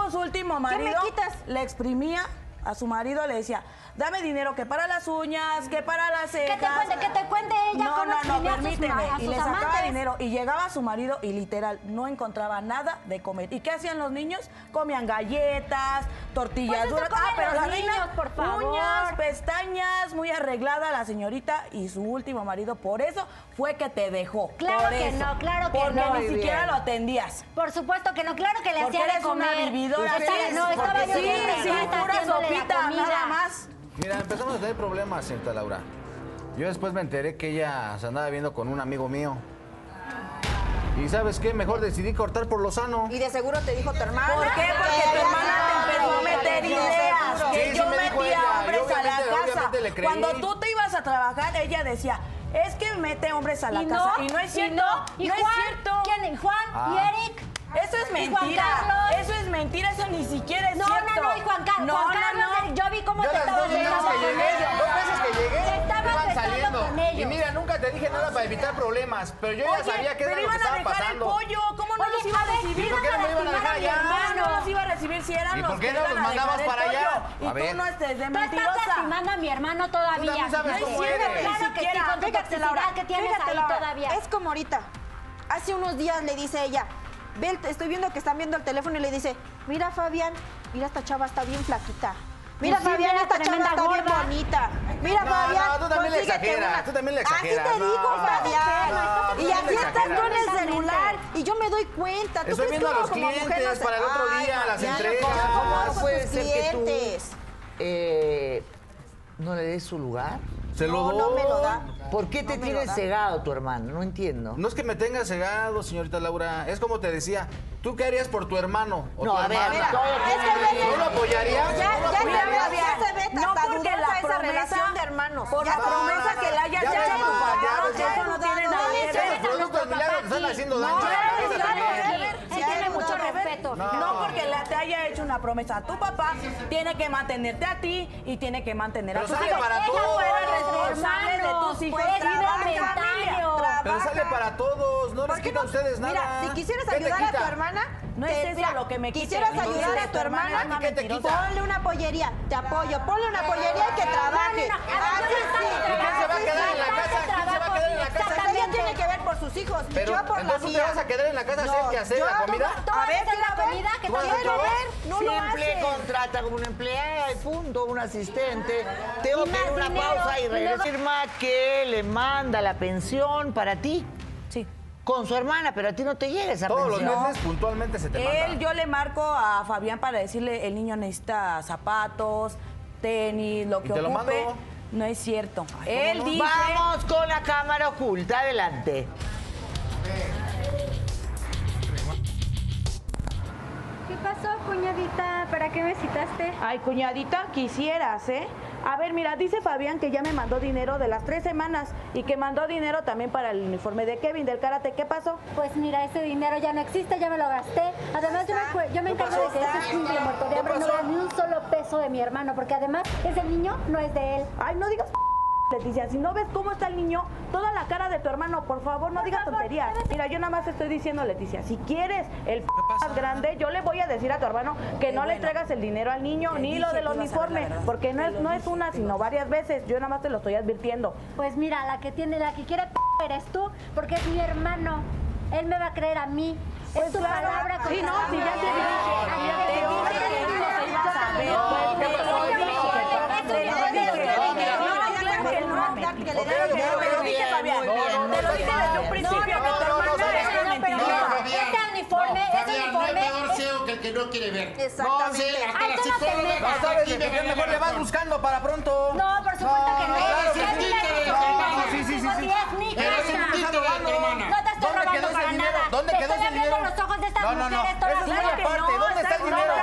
último marido? me quitas? Le exprimía a su marido, le decía, dame dinero que para las uñas, que para las cejas. Que te cuente, que te cuente ella No, cómo no, no, a permíteme. a y le sacaba amantes. dinero y llegaba su marido y literal no encontraba nada de comer. ¿Y qué hacían los niños? Comían galletas, tortillas Pues duras. Ah, pero la reina, niños, por favor. uñas, pestañas, muy arreglada la señorita y su último marido. Por eso fue que te dejó. Claro Por que eso. no, claro que Porque no. ni Muy siquiera lo atendías. Por supuesto que no, claro que le Porque hacía de eres una comer. vividora. Estaba- Sí, no, estaba porque yo sí, sí, rata nada más. Mira, empezamos a tener problemas, señorita Laura. Yo después me enteré que ella se andaba viendo con un amigo mío. Y ¿sabes qué? Mejor decidí cortar por lo sano. Y de seguro te dijo tu hermana. ¿Por qué? Porque tu hermana te empezó a meter ideas. Que Sí, sí yo me metía ella, hombres a la casa. obviamente le creí. Cuando tú te ibas a trabajar, ella decía, es que mete hombres a la Y casa. no, y no es y cierto. no. ¿Y no Juan? es cierto. ¿Quién? ¿Juan? Ah. ¿Y Eric? Eso es mentira. Eso es mentira, eso ni siquiera es no, cierto. No, no, y Juan, Car no, Juan Carlos, no, no. yo vi cómo te estabas besando con llegué. Dos veces que llegué, estaban saliendo. Con ellos. Y mira, nunca te dije nada para evitar problemas, pero yo ya sabía que era lo que estaba pasando. Pero iban a dejar el pollo, ¿cómo no los iba a recibir? ¿Por qué no me iban a dejar allá? No, no los iba a recibir si eran ¿Y los ¿Y por qué no los mandabas para allá? Y tú no estés de mentirosa. Tú estás lastimando a mi hermano todavía. Tú sabes cómo eres. Claro que sí. Es como ahorita. Hace unos días le dice ella, Ve, estoy viendo que están viendo el teléfono y le dice, mira Fabián, mira esta chava está bien flaquita. Mira, Fabián, esta chava está bien bonita. Mira, Fabián, tú también le exageras, tú también ah, exageras. Aquí te digo, Fabián. y aquí estás tú en el celular y yo me doy cuenta. ¿Tú Estoy viendo a los clientes para el otro día, las entregas. ¿Cómo ser que eh, no le des su lugar? Se lo no, me lo da. ¿Por qué te no tienes cegado tu hermano? No entiendo. No es que me tenga cegado, señorita Laura. Es como te decía, ¿tú qué harías por tu hermano? O no, a ver, ¿No lo apoyarías? Ya, no lo ya, se ve no porque relación de hermanos. Por la promesa que le hayas ya, ya, ya, ya, ya, ya, no, porque la, te haya hecho una promesa a tu papá, tiene que mantenerte a ti y tiene que mantener a tus hijos. Para todos. responsable de tus hijos. Pero sale para todos, no les quita a ustedes nada. Mira, si quisieras ayudar a tu hermana, no es eso lo que me quisieras quita. Quisieras ayudar a tu hermana, ponle una pollería, te apoyo, ponle una pollería y que trabaje. los hijos. Pero, yo por la mía. te vas a quedar en la casa no, a hacer que hacer la comida? a ver, que la comida que también lo ver. No Simple lo contrata como una empleada y punto, un asistente. Tengo que ir una pausa y regresar. Que le manda la pensión para ti. Sí con su hermana, pero a ti no te llega esa Todos los meses puntualmente se te manda. Él, yo le marco a Fabián para decirle, el niño necesita zapatos, tenis, lo que ¿Y te. Lo mando? No es cierto. Él no? dice... Vamos con la cámara oculta, adelante. cuñadita, ¿para qué me citaste? Ay, cuñadita, quisieras, ¿eh? A ver, mira, dice Fabián que ya me mandó dinero de las tres semanas y que mandó dinero también para el uniforme de Kevin del karate. ¿Qué pasó? Pues mira, ese dinero ya no existe, ya me lo gasté. Además, yo me, yo me encargo de que ese chingle muerto de hambre no vea ni un solo peso de mi hermano, porque además ese niño no es de él. Ay, no digas... Leticia, si no ves cómo está el niño, toda la cara de tu hermano, por favor, no digas tonterías. Mira, yo nada más estoy diciendo, Leticia, si quieres el más grande, yo le voy a decir a tu hermano que no le entregas el dinero al niño, ni lo del uniforme, porque no es, no es una, sino varias veces. Yo nada más te lo estoy advirtiendo. Pues mira, la que tiene, la que quiere eres tú, porque es mi hermano. Él me va a creer a mí. Es pues tu palabra. Sí, no, si ya te dije. mejor ciego que el que no quiere ver. Exactamente. No, hasta la tú no psicóloga. mejor le vas buscando para pronto. No, por supuesto que no. Eres un títere, tu hermana. Sí, sí, sí. Un títere de tu hermana. No te estoy robando para nada. ¿Dónde quedó ese dinero? Te estoy los ojos de estas mujeres. No, no, no. Es ¿Dónde está el dinero?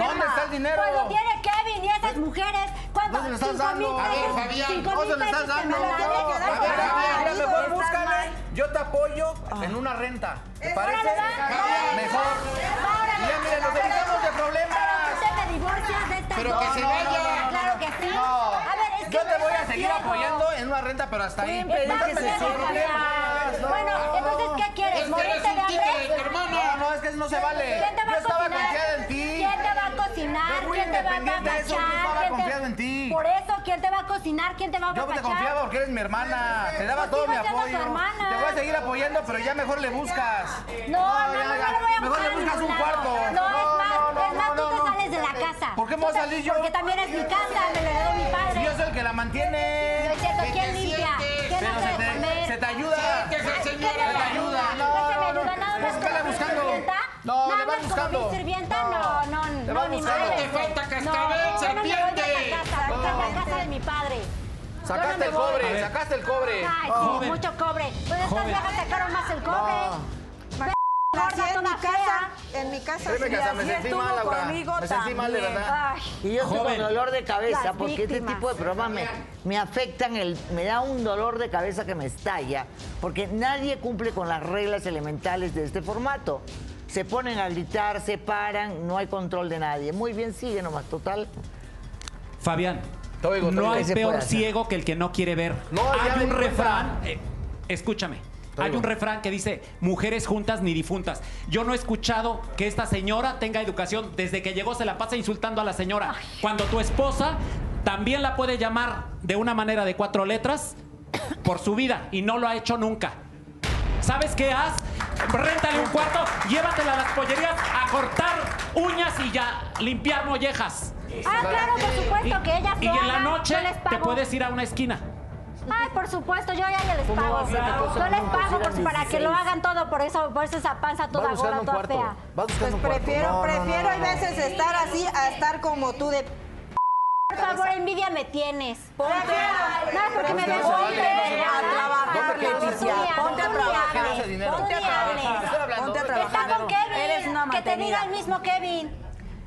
¿Dónde está el dinero? Pues tiene Kevin y esas mujeres. ¿Cuánto? ¿Dónde le estás dando? A ver, ¿dónde le estás dando? A ver, mejor búscale. Yo te apoyo en una renta. ¿Te parece? Mejor. Ya, mire, nos evitamos de problemas. Pero que se vaya. Claro que sí yo te voy a seguir apoyando en una renta, pero hasta ahí. Bueno, entonces, ¿qué quieres? ¿Morirte de hambre? No, no, es que no se vale. Yo estaba confiada en ti. ¿Quién te va a cocinar? ¿Quién te va a papachar? confiado en ti. Por eso, ¿quién te va a cocinar? ¿Quién te va a papachar? Yo te confiaba porque eres mi hermana. Te daba todo mi pues apoyo. Te voy a seguir apoyando, pero ya mejor le buscas. No, no, no, le voy a buscar. Mejor le buscas un cuarto. No, es más, es más, tú la casa. ¿Por qué me voy a salir yo? Porque también es mi casa, me lo heredó mi padre. Yo soy el que la mantiene. No es cierto, ¿quién limpia? ¿Quién hace de comer? Se te ayuda. Se te ayuda. No, no, no. Búscala buscando. No, Nada le vas buscando. sirvienta, no, no, no. Le vas buscando. Te falta cascabel, ¿eh? serpiente. No, no, no. la casa de mi padre. Sacaste el cobre, sacaste el cobre. Ay, sí, mucho cobre. Pues estas viejas sacaron más el cobre. En mi casa, en mi casa. Créeme que hasta me sentí mal, Laura. conmigo Me sentí mal, de verdad. Ay, Y yo con dolor de cabeza porque este tipo de programas me, me afectan, el, me da un dolor de cabeza que me estalla, porque nadie cumple con las reglas elementales de este formato. Se ponen a gritar, se paran, no hay control de nadie. Muy bien, sigue nomás, total. Fabián, Te oigo, te no hay ¿Qué se peor ciego que el que no quiere ver. No, hay un refrán, eh, escúchame. Hay un refrán que dice, mujeres juntas ni difuntas. Yo no he escuchado que esta señora tenga educación. Desde que llegó se la pasa insultando a la señora. Cuando tu esposa también la puede llamar de una manera de cuatro letras por su vida y no lo ha hecho nunca. ¿Sabes qué haz? Réntale un cuarto, llévatela a las pollerías a cortar uñas y ya limpiar mollejas. Ah, claro, por supuesto, que ellas Y lo en la noche yo les te puedes ir a una esquina. Ay, por supuesto, yo ya les ¿Cómo pago. a Yo les pago por- para que 16? lo hagan todo, por eso, por eso esa panza toda gorda, toda cuarto. fea. Pues prefiero, No, prefiero no, no. veces estar así a estar como tú de... Por favor, envidia me tienes. Ponte a- No, porque me ves ponte a trabajar, Leticia. Ponte a trabajar. Ponte a trabajar. Ponte a trabajar. Está con Kevin. Eres una que te diga el mismo Kevin.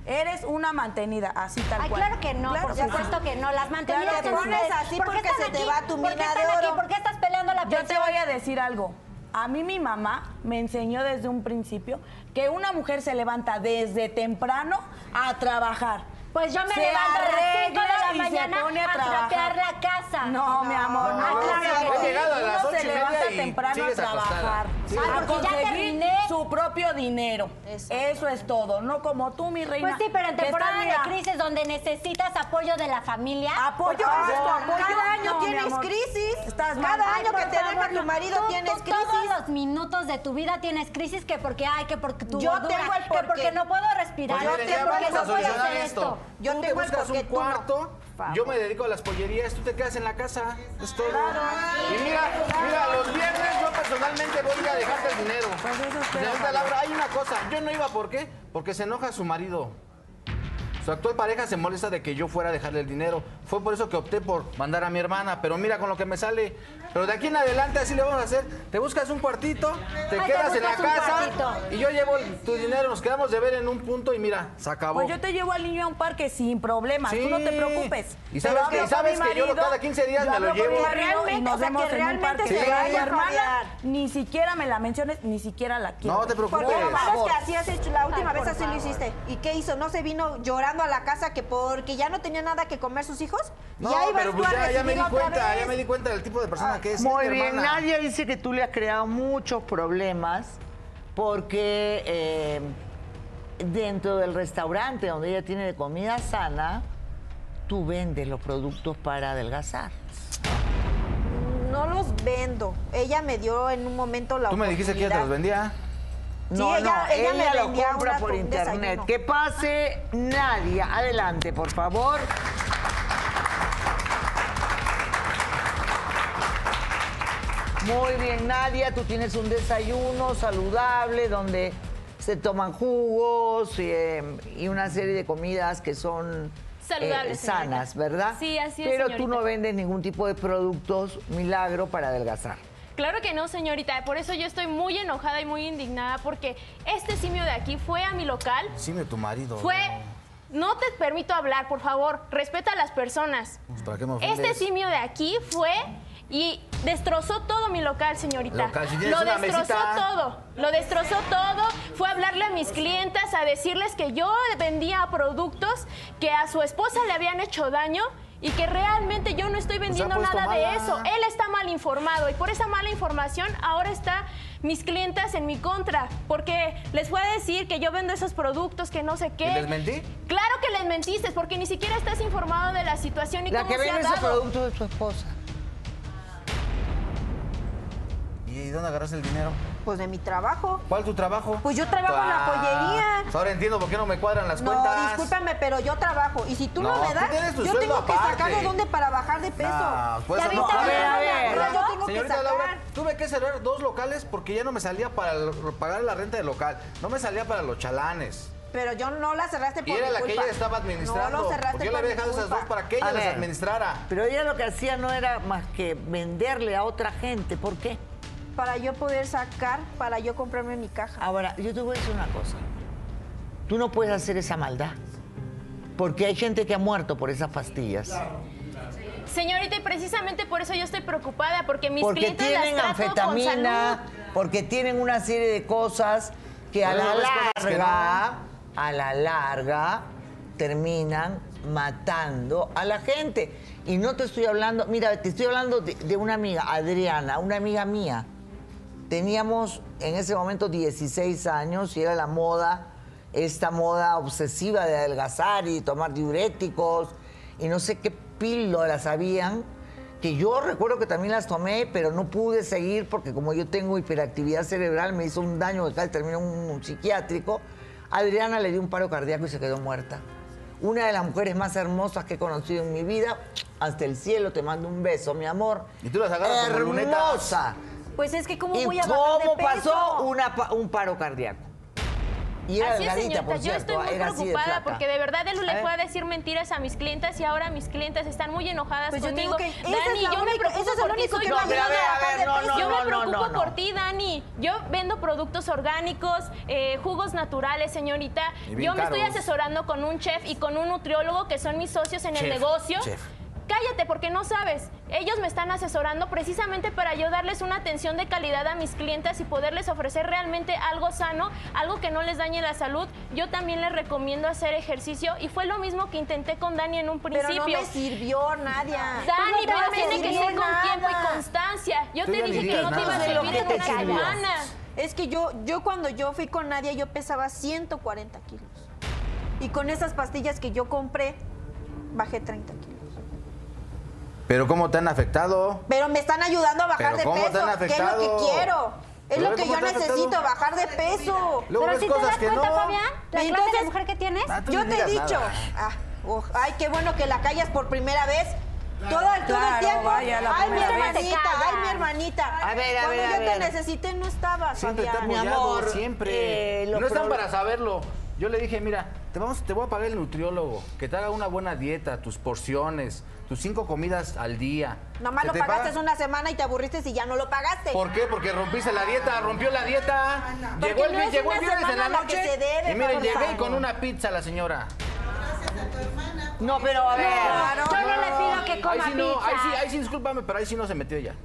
Eres una mantenida, así tal Ay, cual. claro que no, Claro por supuesto sí. que no. Las mantenidas Claro ustedes. así ¿Por porque se te va tu ¿Por qué mina de aquí? ¿Por qué estás peleando la Yo te pensión? voy a decir algo. A mí mi mamá me enseñó desde un principio que una mujer se levanta desde temprano a trabajar. Pues yo me Se levanto a las 5 de la mañana pone a a trapear la casa. No, mi amor, no. Ah, claro que sí. llegado a las Uno ocho se levanta y temprano a trabajar. Sigues Ah, a porque ya conseguir terminé. su propio dinero. Eso es todo, no como tú, mi reina. Pues sí, pero en temporada de crisis donde necesitas apoyo de la familia. Apoyo, por favor. ¿es tu apoyo? Cada año tienes crisis. Estás. Cada año que te deja tu marido Tú- tienes tú crisis. Todos los minutos de tu vida tienes crisis que porque ay, que porque tu Yo tengo el que porque no puedo respirar, Pues que ya porque no puedo hacer esto. Yo tú te el buscas un no. cuarto, yo me dedico a las pollerías, tú te quedas en la casa, es todo. Y mira, mira, los viernes yo personalmente voy a dejarte el dinero. Pues eso. Laura, hay una cosa, yo no iba, ¿por qué? Porque se enoja su marido. Su actual pareja se molesta de que yo fuera a dejarle el dinero. Fue por eso que opté por mandar a mi hermana, pero mira con lo que me sale. Pero de aquí en adelante así le vamos a hacer. Te buscas un cuartito, te Ay, te quedas en la casa cuartito. y yo llevo tu dinero, nos quedamos de ver en un punto y mira, se acabó. Pues yo te llevo al niño a un parque sin problemas, tú no te preocupes. Y sabes que- sabes que yo lo- cada 15 días me lo llevo. y Realmente, nos o sea, vemos que en un realmente se vaya hermana ni siquiera me la menciones, ni siquiera la quiero. No te preocupes. Porque lo malo es que así has hecho, la última Ay, vez por así lo favor. hiciste. ¿Y qué hizo? ¿No se vino llorando a la casa que porque ya no tenía nada que comer sus hijos? No, ya ibas pero pues a ya, ya me di cuenta, vez. ya me di cuenta del tipo de persona que es. Muy bien, hermana. Nadia dice que tú le has creado muchos problemas porque eh, dentro del restaurante donde ella tiene de comida sana, tú vendes los productos para adelgazar. No los vendo. Ella me dio en un momento la Tú me dijiste que ella te los vendía. Sí, No, ella- no, ella me lo compra por internet. desayuno. Que pase Nadia. Adelante, por favor. Muy bien, Nadia, tú tienes un desayuno saludable donde se toman jugos eh, y una serie de comidas que son Saludables, eh, sanas, señorita. ¿verdad? Sí, así es, Pero tú no vendes ningún tipo de productos milagro para adelgazar. Claro que no, señorita. Por eso yo estoy muy enojada y muy indignada porque este simio de aquí fue a mi local, Dime tu marido. fue... No te permito hablar, por favor. Respeta a las personas. Pues, ¿Para qué me? Este simio de aquí fue y destrozó todo mi local, señorita. Local, si tienes Lo destrozó mesita. todo. Lo destrozó todo. Fue a hablarle a mis clientas, a decirles que yo vendía productos que a su esposa le habían hecho daño. Y que realmente yo no estoy vendiendo nada de eso. Él está mal informado y por esa mala información ahora está mis clientas en mi contra. Porque les fue a decir que yo vendo esos productos, que no sé qué. ¿Y les mentí? Claro que les mentiste, porque ni siquiera estás informado de la situación y La cómo que se ha vende ese dado. producto es tu esposa. ¿Y dónde agarras el dinero? Pues de mi trabajo. ¿Cuál es tu trabajo? Pues yo trabajo en la pollería. pues ahora entiendo por qué no me cuadran las No, cuentas. discúlpame, pero yo trabajo. Y si tú no, No, me das, yo tengo que aparte. sacar de dónde para bajar de peso. Nah, pues ¿Ya no. viste A ver, ver. Yo tengo que Señorita sacar. Laura, tuve que cerrar dos locales porque ya no me salía para pagar la renta del local. No me salía para los chalanes. Pero yo no la cerraste Y por era mi la que ella estaba administrando. No lo cerraste porque yo le por había dejado esas dos para que ella A las ver, administrara. Pero ella lo que hacía no era más que venderle a otra gente. ¿Por qué? Para yo poder sacar, para yo comprarme mi caja. Ahora, yo te voy a decir una cosa. Tú no puedes hacer esa maldad. Porque hay gente que ha muerto por esas pastillas. Señorita, y precisamente por eso yo estoy preocupada, porque mis porque clientes tienen las anfetamina, salud. porque tienen una serie de cosas que a la larga, a la larga, terminan matando a la gente. Y no te estoy hablando, mira, te estoy hablando de, de una amiga, Adriana, una amiga mía. Teníamos en ese momento 16 años y era la moda, esta moda obsesiva de adelgazar y tomar diuréticos y no sé qué píldoras habían, que yo recuerdo que también las tomé, pero no pude seguir porque como yo tengo hiperactividad cerebral, me hizo un daño que casi terminó un, un psiquiátrico. Adriana le dio un paro cardíaco y se quedó muerta. Una de las mujeres más hermosas que he conocido en mi vida. Hasta el cielo te mando un beso, mi amor. Y tú como lunetas. Hermosa. Pues es que cómo ¿Y voy a bajar de peso? pasó una pa- un paro cardíaco? Y era Así es, señorita. por Yo cierto. estoy muy de preocupada porque de verdad él le fue a decir mentiras a mis clientes y ahora mis clientes están muy enojadas Pues yo Dani, es yo me preocupo es por ti, soy no, Yo me preocupo no, no. por ti, Dani. Yo vendo productos orgánicos, eh, jugos naturales, señorita. Yo me estoy asesorando con un chef y con un nutriólogo que son mis socios en el negocio. chef. Cállate porque no sabes. Ellos me están asesorando precisamente para yo darles una atención de calidad a mis clientes y poderles ofrecer realmente algo sano, algo que no les dañe la salud. Yo también les recomiendo hacer ejercicio y fue lo mismo que intenté con Dani en un Pero principio. no me sirvió, Nadia. Dani, No pero tiene que ser con tiempo y nada. constancia. Yo Tú te dije que no te iba a nada. servir ¿Qué en una semana. Es que yo, yo cuando yo fui con Nadia, yo pesaba 140 kilos. Y con esas pastillas que yo compré, bajé 30 kilos. Pero ¿cómo te han afectado? Pero me están ayudando a bajar ¿Pero de cómo te peso, que es lo que quiero. Es Pero lo que ¿cómo yo te necesito, bajar de peso. Luego Pero si te cosas das cuenta, no. Fabián, la clase Entonces, de mujer que tienes. Ah, Yo te he dicho, ah, oh, ay, qué bueno que la callas por primera vez. Todo, el- tiempo. vaya, la ay, mi hermanita, Te ay, mi hermanita. A ver, a Cuando ver, a yo te necesité, no estabas, Siempre Fabián. Mi apoyado, amor, siempre. eh, no están para saberlo. Yo le dije, mira, te, vamos, te voy a pagar el nutriólogo, que te haga una buena dieta, tus porciones, tus cinco comidas al día. Nomás lo te pagaste paga- una semana y te aburriste y ya no lo pagaste. ¿Por qué? Porque rompiste la dieta, rompió la dieta. Porque Llegó el, no llegó el viernes en la la noche. se debe, y miren, llegué favor. con una pizza la señora. No, pero a ver. Yo no le pido que Ahí coma sí no, ahí sí, pizza. ahí sí, discúlpame, pero ahí sí no se metió ella.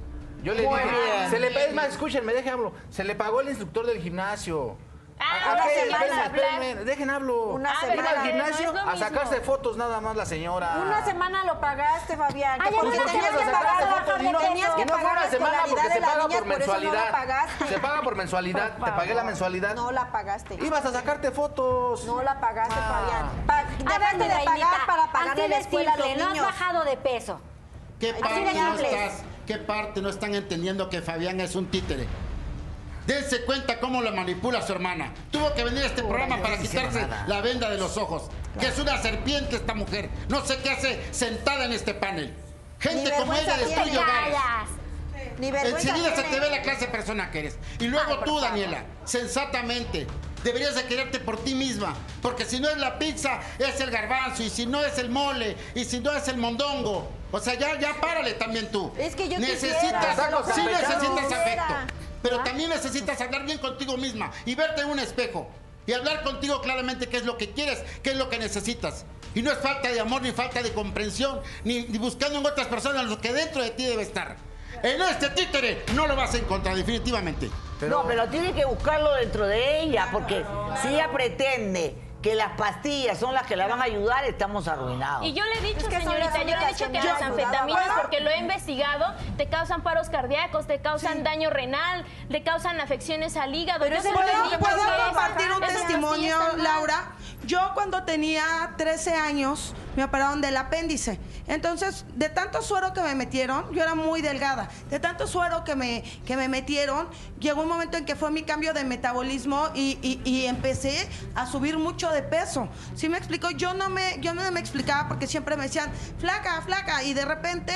Yo le Muy dije, bien. se le es más, escúchenme, hablo. Se le pagó el instructor del gimnasio. Ah, ¿A una semana Espérenme, dejen hablo. Una Vino semana. al gimnasio No a mismo. sacarse fotos nada más la señora. Una semana lo pagaste, Fabián. Ay, porque una tenías que pagar fotos y no tenías que no fue pagar una la semana porque se paga por no mensualidad. pagaste. Se paga por mensualidad. Te pagué la mensualidad. No la pagaste. Ibas a sacarte fotos. No la pagaste, Ah. Fabián. Pa- dejaste de pagar para pagarle la escuela a los simple, no has niños. bajado de peso. ¿Qué parte no estás? ¿Qué parte no están entendiendo que Fabián es un títere? Dense cuenta cómo lo manipula su hermana. Tuvo que venir a este programa para no quitarse la venda de los ojos. Que es una serpiente esta mujer. No sé qué hace sentada en este panel. Gente como ella destruye hogares. Callas. Ni vergüenza Enseguida se te ve la clase de persona que eres. Y luego tú, Daniela, sensatamente, deberías de quererte por ti misma. Porque si no es la pizza, es el garbanzo. Y si no es el mole, y si no es el mondongo. O sea, ya, ya párale también tú. Es que yo quisiera, necesitas, lo sí necesitas quisiera. afecto. Pero también necesitas hablar bien contigo misma y verte en un espejo. Y hablar contigo claramente qué es lo que quieres, qué es lo que necesitas. Y no es falta de amor, ni falta de comprensión, ni, ni buscando en otras personas lo que dentro de ti debe estar. En este títere no lo vas a encontrar, definitivamente. No, pero tiene que buscarlo dentro de ella, porque si ella pretende que las pastillas son las que la van a ayudar, estamos arruinados. Y yo le he dicho, Es que son señorita, yo le he dicho que las anfetaminas, porque lo he investigado, te causan paros cardíacos, te causan daño renal, te causan afecciones al hígado. Pero Yo se lo ¿Puedo porque compartir un testimonio. Laura? Yo cuando tenía 13 años me operaron del apéndice. Entonces, de tanto suero que me metieron, yo era muy delgada. De tanto suero que me, que me metieron, llegó un momento en que fue mi cambio de metabolismo y, y- y empecé a subir mucho de peso. ¿Sí me explico? Yo no me, yo no me explicaba porque siempre me decían, flaca, flaca. Y de repente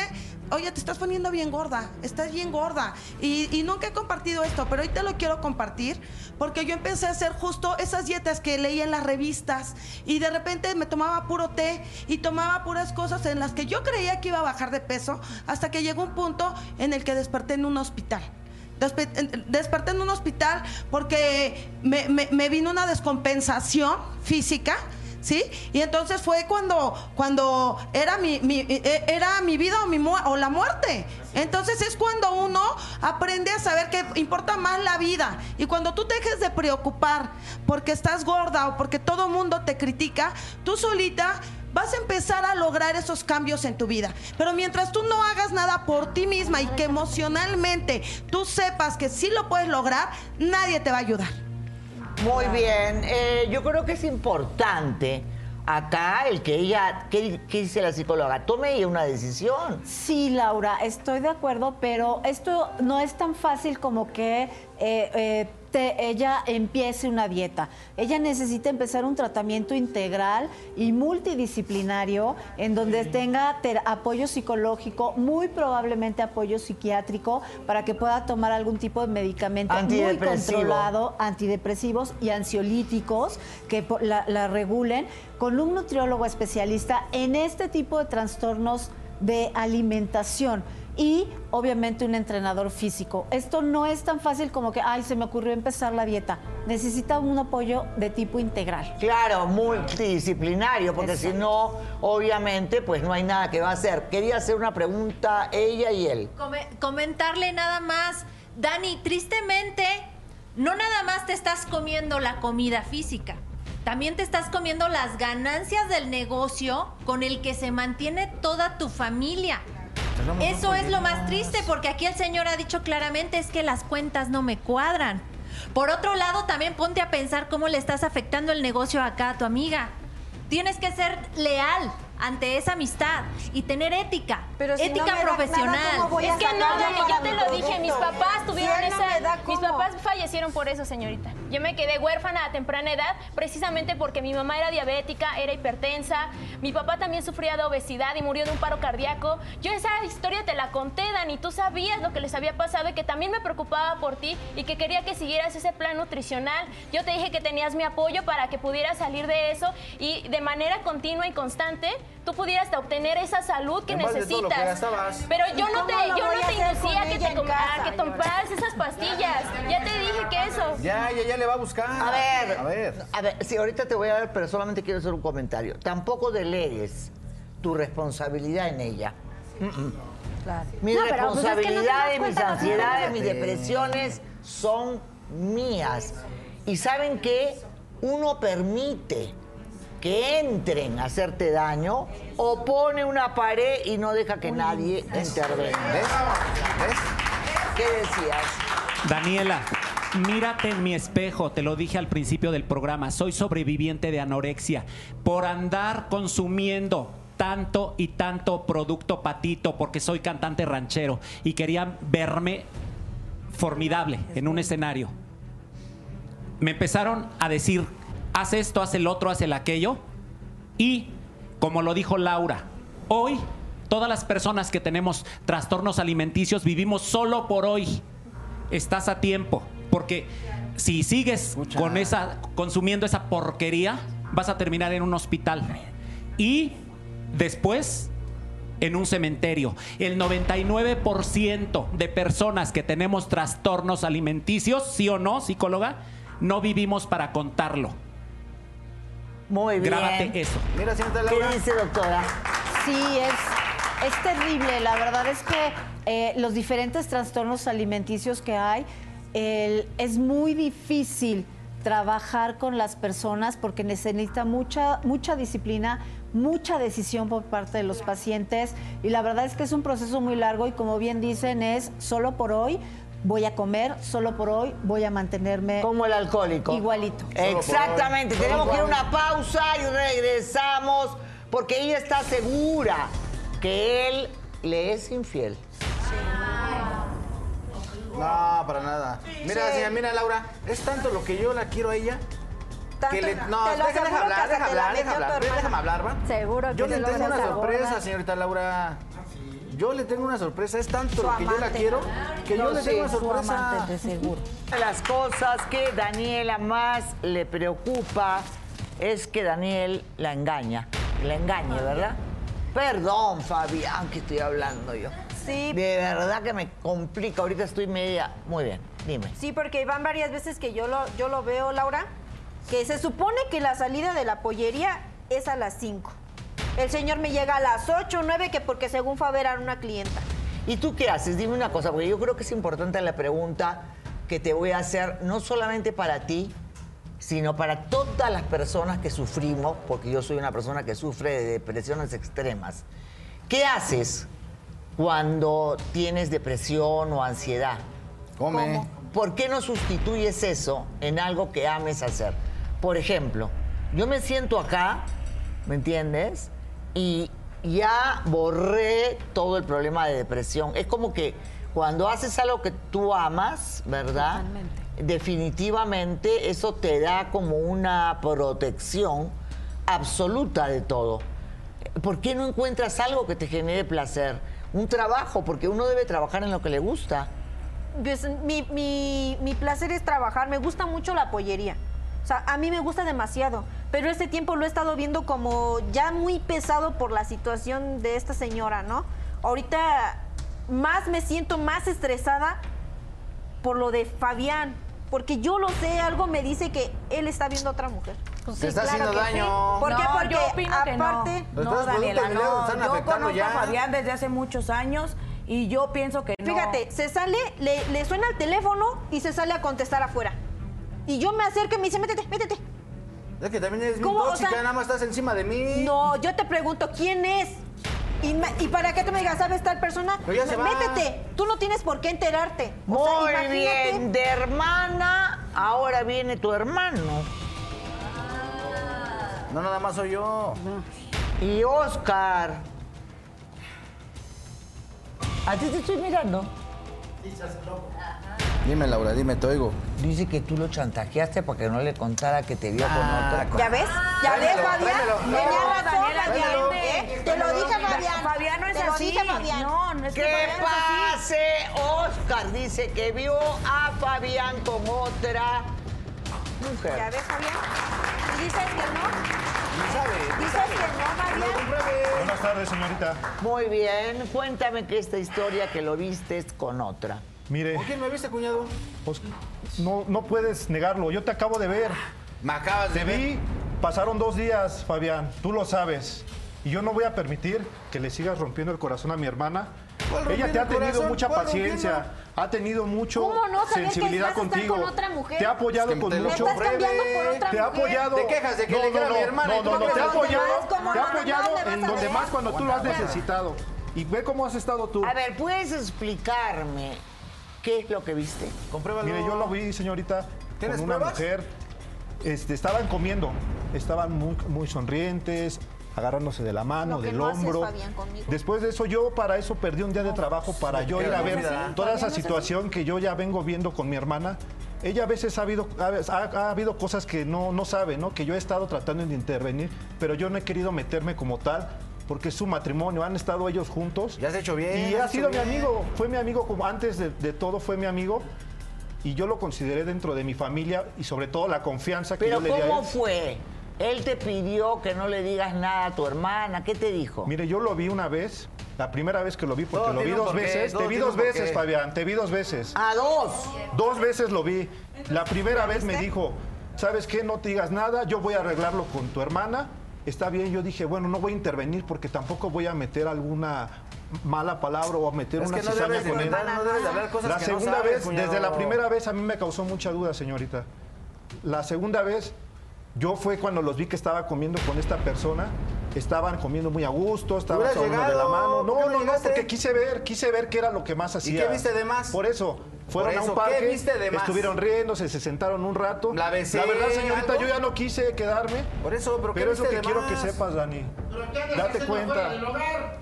oye, te estás poniendo bien gorda, estás bien gorda. Y, y nunca he compartido esto, pero hoy te lo quiero compartir porque yo empecé a hacer justo esas dietas que leía en las revistas y de repente me tomaba puro té y tomaba puras cosas en las que yo creía que iba a bajar de peso hasta que llegó un punto en el que desperté en un hospital. Desperté en un hospital porque me, me- vino una descompensación física. ¿Sí? Y entonces fue cuando, cuando era, mi, mi- eh, era mi vida o, mi o la muerte. Entonces es cuando uno aprende a saber que importa más la vida. Y cuando tú te dejes de preocupar porque estás gorda o porque todo mundo te critica, tú solita vas a empezar a lograr esos cambios en tu vida. Pero mientras tú no hagas nada por ti misma y que emocionalmente tú sepas que sí lo puedes lograr, nadie te va a ayudar. Muy bien, eh, yo creo que es importante acá el que ella, ¿qué, qué dice la psicóloga? Tome ella una decisión. Sí, Laura, estoy de acuerdo, pero esto no es tan fácil como que eh, eh, ella empiece una dieta. Ella necesita empezar un tratamiento integral y multidisciplinario en donde tenga apoyo psicológico, muy probablemente apoyo psiquiátrico, para que pueda tomar algún tipo de medicamento muy controlado antidepresivos y ansiolíticos que la regulen con un nutriólogo especialista en este tipo de trastornos de alimentación y obviamente un entrenador físico. Esto no es tan fácil como que, ay, se me ocurrió empezar la dieta. Necesita un apoyo de tipo integral. Claro, multidisciplinario, porque si no, obviamente, pues no hay nada que va a hacer. Quería hacer una pregunta ella y él. Come- comentarle nada más, Dani, tristemente, no nada más te estás comiendo la comida física, también te estás comiendo las ganancias del negocio con el que se mantiene toda tu familia. Eso es lo más triste porque aquí el señor ha dicho claramente es que las cuentas no me cuadran. Por otro lado, también ponte a pensar cómo le estás afectando el negocio acá a tu amiga. Tienes que ser leal ante esa amistad y tener ética, Pero si no ética me da nada, profesional. ¿cómo voy a Es que no, sacar Dani, para yo te mi lo dije, mis producto? papás tuvieron él no esa... me da, mis ¿cómo? papás fallecieron por eso, señorita. Yo me quedé huérfana a temprana edad precisamente porque mi mamá era diabética, era hipertensa, mi papá también sufría de obesidad y murió de un paro cardíaco. Yo esa historia te la conté, Dani, tú sabías lo que les había pasado y que también me preocupaba por ti y que quería que siguieras ese plan nutricional. Yo te dije que tenías mi apoyo para que pudieras salir de eso y de manera continua y constante tú pudieras obtener esa salud que En base a todo lo que necesitas. gastabas. Pero ¿Y yo no te, yo no te inducía a que te casa, que esas pastillas. Ya te dije que eso. Ya, ya, ya le va a buscar. A ver, A ver. a ver, sí, ahorita te voy a dar, pero solamente quiero hacer un comentario. Tampoco delegues tu responsabilidad en ella. Mm, mm. Mis No, pero, pues, es que no te das responsabilidades, mis ansiedades, mis depresiones son mías. Y saben que uno permite que entren a hacerte daño o pone una pared y no deja que nadie intervenga. ¿Ves? ¿Ves? ¿Qué decías? Daniela, mírate en mi espejo, te lo dije al principio del programa, soy sobreviviente de anorexia por andar consumiendo tanto y tanto producto patito porque soy cantante ranchero y quería verme formidable en un escenario. Me empezaron a decir, haz esto, haz el otro, haz el aquello y, como lo dijo Laura, hoy todas las personas que tenemos trastornos alimenticios vivimos solo por hoy. Estás a tiempo, porque si sigues con esa consumiendo esa porquería, vas a terminar en un hospital y después en un cementerio. El 99% de personas que tenemos trastornos alimenticios, sí o no, psicóloga, no vivimos para contarlo. Muy bien. Grábate eso. Mira, señorita ¿Qué dice, doctora? Sí, es, es terrible. La verdad es que eh, los diferentes trastornos alimenticios que hay, el- es muy difícil trabajar con las personas porque necesita mucha, mucha disciplina, mucha decisión por parte de los pacientes y la verdad es que es un proceso muy largo y como bien dicen es solo por hoy voy a comer, solo por hoy voy a mantenerme Como el alcohólico. igualito. Exactamente, tenemos que ir a una pausa y regresamos porque ella está segura que él le es infiel. No, para nada. Mira, Sí. señora, mira, Laura, es tanto lo que yo la quiero a ella. Tanto- Que le, no, deja hablar, la hablar, tu hablar. Déjame hablar, ¿va? Seguro que Yo le tengo una esa sorpresa, señorita Laura. Yo le tengo una sorpresa. Es tanto Su lo que yo la amante. quiero que yo le sí, tengo una su sorpresa. de seguro. <laughs> Una de las cosas que Daniela más le preocupa es que Daniel la engaña. La engañe, ¿verdad? Perdón, Fabián, que estoy hablando yo. Sí, De verdad que me complica. Ahorita estoy media. Muy bien, dime. sí, porque van varias veces que yo lo, yo lo veo, Laura, que se supone que la salida de la pollería es a las 5. El señor me llega a las 8 o 9 que porque según fue a ver a una clienta. ¿Y tú qué haces? Dime una cosa, porque yo creo que es importante la pregunta que te voy a hacer, no solamente para ti, sino para todas las personas que sufrimos, porque yo soy una persona que sufre de depresiones extremas. ¿Qué haces cuando tienes depresión o ansiedad? Come. ¿Por qué no sustituyes eso en algo que ames hacer? Por ejemplo, yo me siento acá, ¿me entiendes? Y ya borré todo el problema de depresión. Es como que cuando haces algo que tú amas, ¿verdad? Definitivamente eso te da como una protección absoluta de todo. ¿Por qué no encuentras algo que te genere placer? Un trabajo, porque uno debe trabajar en lo que le gusta. Pues, mi, mi- mi placer es trabajar, me gusta mucho la pollería. O sea, a mí me gusta demasiado, pero este tiempo lo he estado viendo como ya muy pesado por la situación de esta señora, ¿no? Ahorita más me siento más estresada por lo de Fabián, porque yo lo sé, algo me dice que él está viendo a otra mujer. Pues Te está haciendo que daño. ¿Por qué? No, Porque yo opino que no. aparte... No, los Daniela, no. están Yo conozco ya. a Fabián desde hace muchos años y yo pienso que no. Fíjate, se sale, le, le suena el teléfono y se sale a contestar afuera. Y yo me acerco y me dice, métete, métete. Es que también eres muy ¿Cómo? O tóxica, sea, nada más estás encima de mí. No, yo te pregunto, ¿quién es? ¿Y, ma- y para qué tú me digas, sabes tal persona? Pero ya se va. Métete, tú no tienes por qué enterarte. O Muy sea, imagínate. bien, de hermana, ahora viene tu hermano. No, nada más soy yo. Y Oscar. A ti te estoy mirando. Dime, Laura, dime, te oigo. Dice que tú lo chantajeaste para que no le contara que te vio con otra. ¿Ya ves? ¿Ya ves, Fabián? Tenía razón, Fabián. ¿eh? Te lo dije, Fabián. Fabián no es Te lo así. dije, Fabián. No, no es que ¿Qué pase? Oscar dice que vio a Fabián con otra ¿Ya mujer. ves, Fabián? ¿Y dices que no? No sabe. ¿Dices que no, Fabián? Buenas tardes, señorita. Muy bien, cuéntame que esta historia que lo viste es con otra. Mire, ¿Con quién me viste, cuñado? pues, no, no puedes negarlo. Yo te acabo de ver. Me acabas de Te ver. vi, pasaron dos días, Fabián. Tú lo sabes. Y yo no voy a permitir que le sigas rompiendo el corazón a mi hermana. ¿Cuál Ella te ha tenido corazón? mucha ¿Cuál paciencia, rompiendo? ha tenido mucho ¿Cómo no que sensibilidad estar contigo. con otra mujer? Te ha apoyado Es que con mucho. Me estás cambiando por otra te ha apoyado. Te quejas de que no, le no, no, mi hermana No, no, no, no te ha apoyado, te ha apoyado en donde más cuando tú lo has necesitado. Y ve cómo has estado tú. A ver, ¿puedes explicarme qué es lo que viste? Compruébalo. Mire, yo lo vi, señorita, ¿Tienes con una pruebas? mujer. Este, estaban comiendo, estaban muy, muy sonrientes, agarrándose de la mano, Lo que del no haces, hombro. Fabián, conmigo. Después de eso, yo para eso perdí un día de trabajo para Sí, yo ir a ver toda Fabián, esa situación que yo ya vengo viendo con mi hermana. Ella a veces ha habido, ha, ha- ha habido cosas que no, no sabe, ¿no? Que yo he estado tratando de intervenir, pero yo no he querido meterme como tal. Porque es su matrimonio, han estado ellos juntos. Ya has hecho bien, Y has ha sido mi amigo, fue mi amigo como antes de, de todo, fue mi amigo. Y yo lo consideré dentro de mi familia y sobre todo la confianza que Pero yo le di a ¿cómo él. fue? Él te pidió que no le digas nada a tu hermana. ¿Qué te dijo? Mire, yo lo vi una vez, la primera vez que lo vi, porque lo vi dos veces. Te vi dos veces, Fabián, te vi dos veces. A dos. Dos veces lo vi. La primera vez me dijo, ¿sabes qué? No te digas nada, yo voy a arreglarlo con tu hermana. Está bien, yo dije, bueno, no voy a intervenir porque tampoco voy a meter alguna mala palabra o a meter Es una que no cizaña debes de con él. no debes de hablar cosas La que no segunda sabes, vez, cuñado. desde la primera vez a mí me causó mucha duda, señorita. La segunda vez, yo fue cuando los vi que estaba comiendo con esta persona. Estaban comiendo muy a gusto, estaban uno de la llegado, mano. ¿por No, no no, no, porque quise ver, quise ver qué era lo que más hacía. qué viste de más? Por eso, fueron Por a eso, un parque, ¿qué viste de más? estuvieron riéndose, se sentaron un rato. La besé, La verdad, señorita, ¿algo? yo ya no quise quedarme. Por eso, pero, ¿qué Pero es lo que de quiero más? que sepas, Dani. Date cuenta.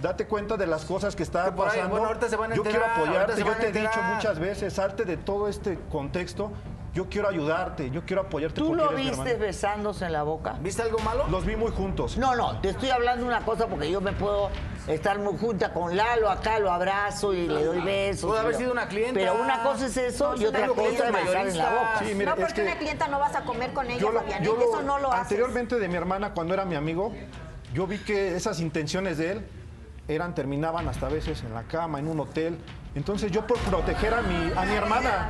Date cuenta de las cosas que están ahí, pasando. bueno, ahorita se van a yo quiero apoyarte. se Yo te he dicho muchas veces, salte de todo este contexto. Yo quiero ayudarte, yo quiero apoyarte. ¿Tú lo viste besándose en la boca? ¿Viste algo malo? Los vi muy juntos. No, no, te estoy hablando una cosa porque yo me puedo estar muy junta con Lalo, acá lo abrazo y le doy besos. Pudo y haber sido una clienta. Pero una cosa es eso No, y otra cosa es besar en la boca. Sí, mire, no, es porque que una clienta no vas a comer con ella, Fabián. eso no lo haces. Anteriormente de mi hermana, cuando era mi amigo, yo vi que esas intenciones de él eran, terminaban hasta a veces en la cama, en un hotel. Entonces yo por proteger a mi, a mi hermana,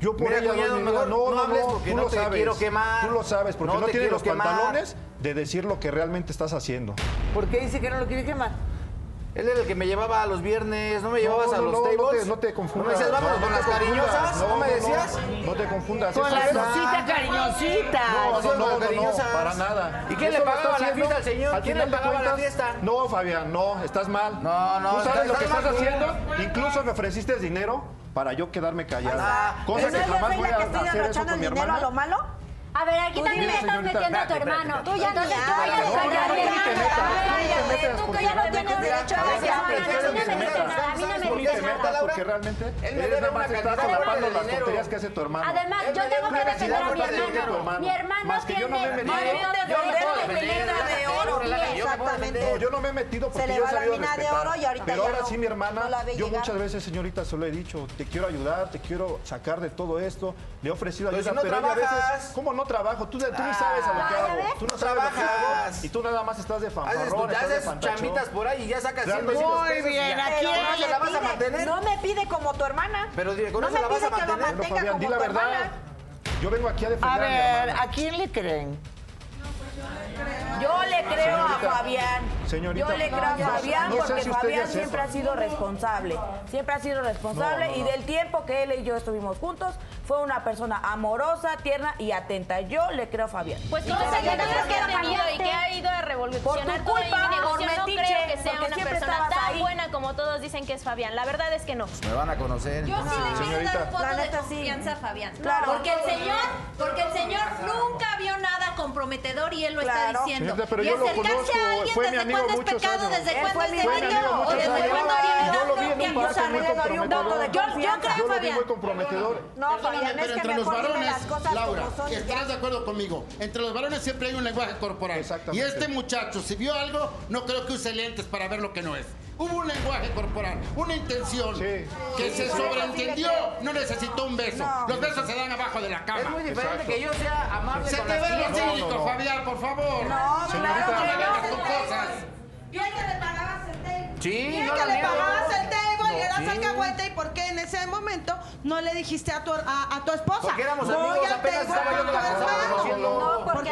yo por ella cuñado. No, no, no, no lo sabes. Tú lo sabes, porque no, no tienes los pantalones de decir lo que realmente estás haciendo. ¿Por qué dice que no lo quiere quemar? Él era el que me llevaba a los viernes, no me llevabas a los tables. No te, no confundas. No me decías, ¿no. No, te confundas. Con cariñosita. No, no, no, no, para nada. Quién le pagaba la fiesta. No, Fabián, no, estás mal. No, no, Tú sabes lo que estás haciendo. Incluso me ofreciste dinero para yo quedarme callada. Ah, cosa que jamás voy a, que hacer eso con mi hermana. A lo malo? A ver, aquí también le estás metiendo a tu hermano. Tú ya no te metas. Tú que ya no tienes derecho a decir nada. A mí no me metes nada. A mí no me metes nada. Porque realmente él nada más está solapando las tonterías que hace tu hermano. Además, yo tengo que defender a mi hermano. Mi hermano tiene... Yo no me he metido. Exactamente. Yo no me he metido porque yo he sabido respetar. Pero ahora sí, mi hermana, yo muchas veces, señorita, se lo he dicho. Te quiero ayudar, te quiero sacar de todo esto. Le he ofrecido ayuda, pero a veces... ¿Cómo no? no trabajo. Tú, tú ni ah. sabes a lo que hago. Tú no sabes a lo que hago y tú nada más estás de fanfarrón. Ya haces chambitas por ahí y ya sacas 100 Muy bien, aquí la vas a mantener? No me pide como tu hermana. Pero ¿con no me la vas pide que lo mantenga como la verdad. Yo vengo aquí a defender a, ver, a mi ¿a quién le creen? Yo le ah, creo a Fabián. Señorita, Yo le creo a Fabián porque Fabián siempre ha sido responsable. Siempre ha sido responsable no, y del tiempo que él y yo estuvimos juntos, fue una persona amorosa, tierna y atenta. Yo le creo a Fabián. Pues no sé que ha tenido y que ha ido a revolucionar por tu todo culpa, no creo que sea una persona tan buena como todos dicen que es Fabián. La verdad es que no. Me van a conocer. Yo sí le quiero dar un poco de confianza a Fabián. Claro. Porque el señor, porque el señor nunca vio nada comprometedor y lo está diciendo. Y yo lo conozco, a alguien, fue mi amigo muchos pecado, ¿Desde cuándo es demonio? ¿O desde cuándo Yo un parque. Yo Fabián. muy comprometedor. No, Fabián, es que mejor las Laura, estarás de acuerdo conmigo. Entre los varones siempre hay un lenguaje corporal. Y este muchacho, si vio algo, no creo que use lentes para ver lo que no es. Hubo un lenguaje corporal, una intención que se sobreentendió. No necesitó un beso. Los besos se dan abajo de la cama. Es muy diferente que yo sea amable. Se con te ve lo cínico, no, no, Fabián, por favor. No, claro, no, cosas. Yo que le pagabas el té. Sí, yo que le pagabas el té sí. y por qué en ese momento no le dijiste a tu, a, tu esposa. Porque éramos Voy No, porque,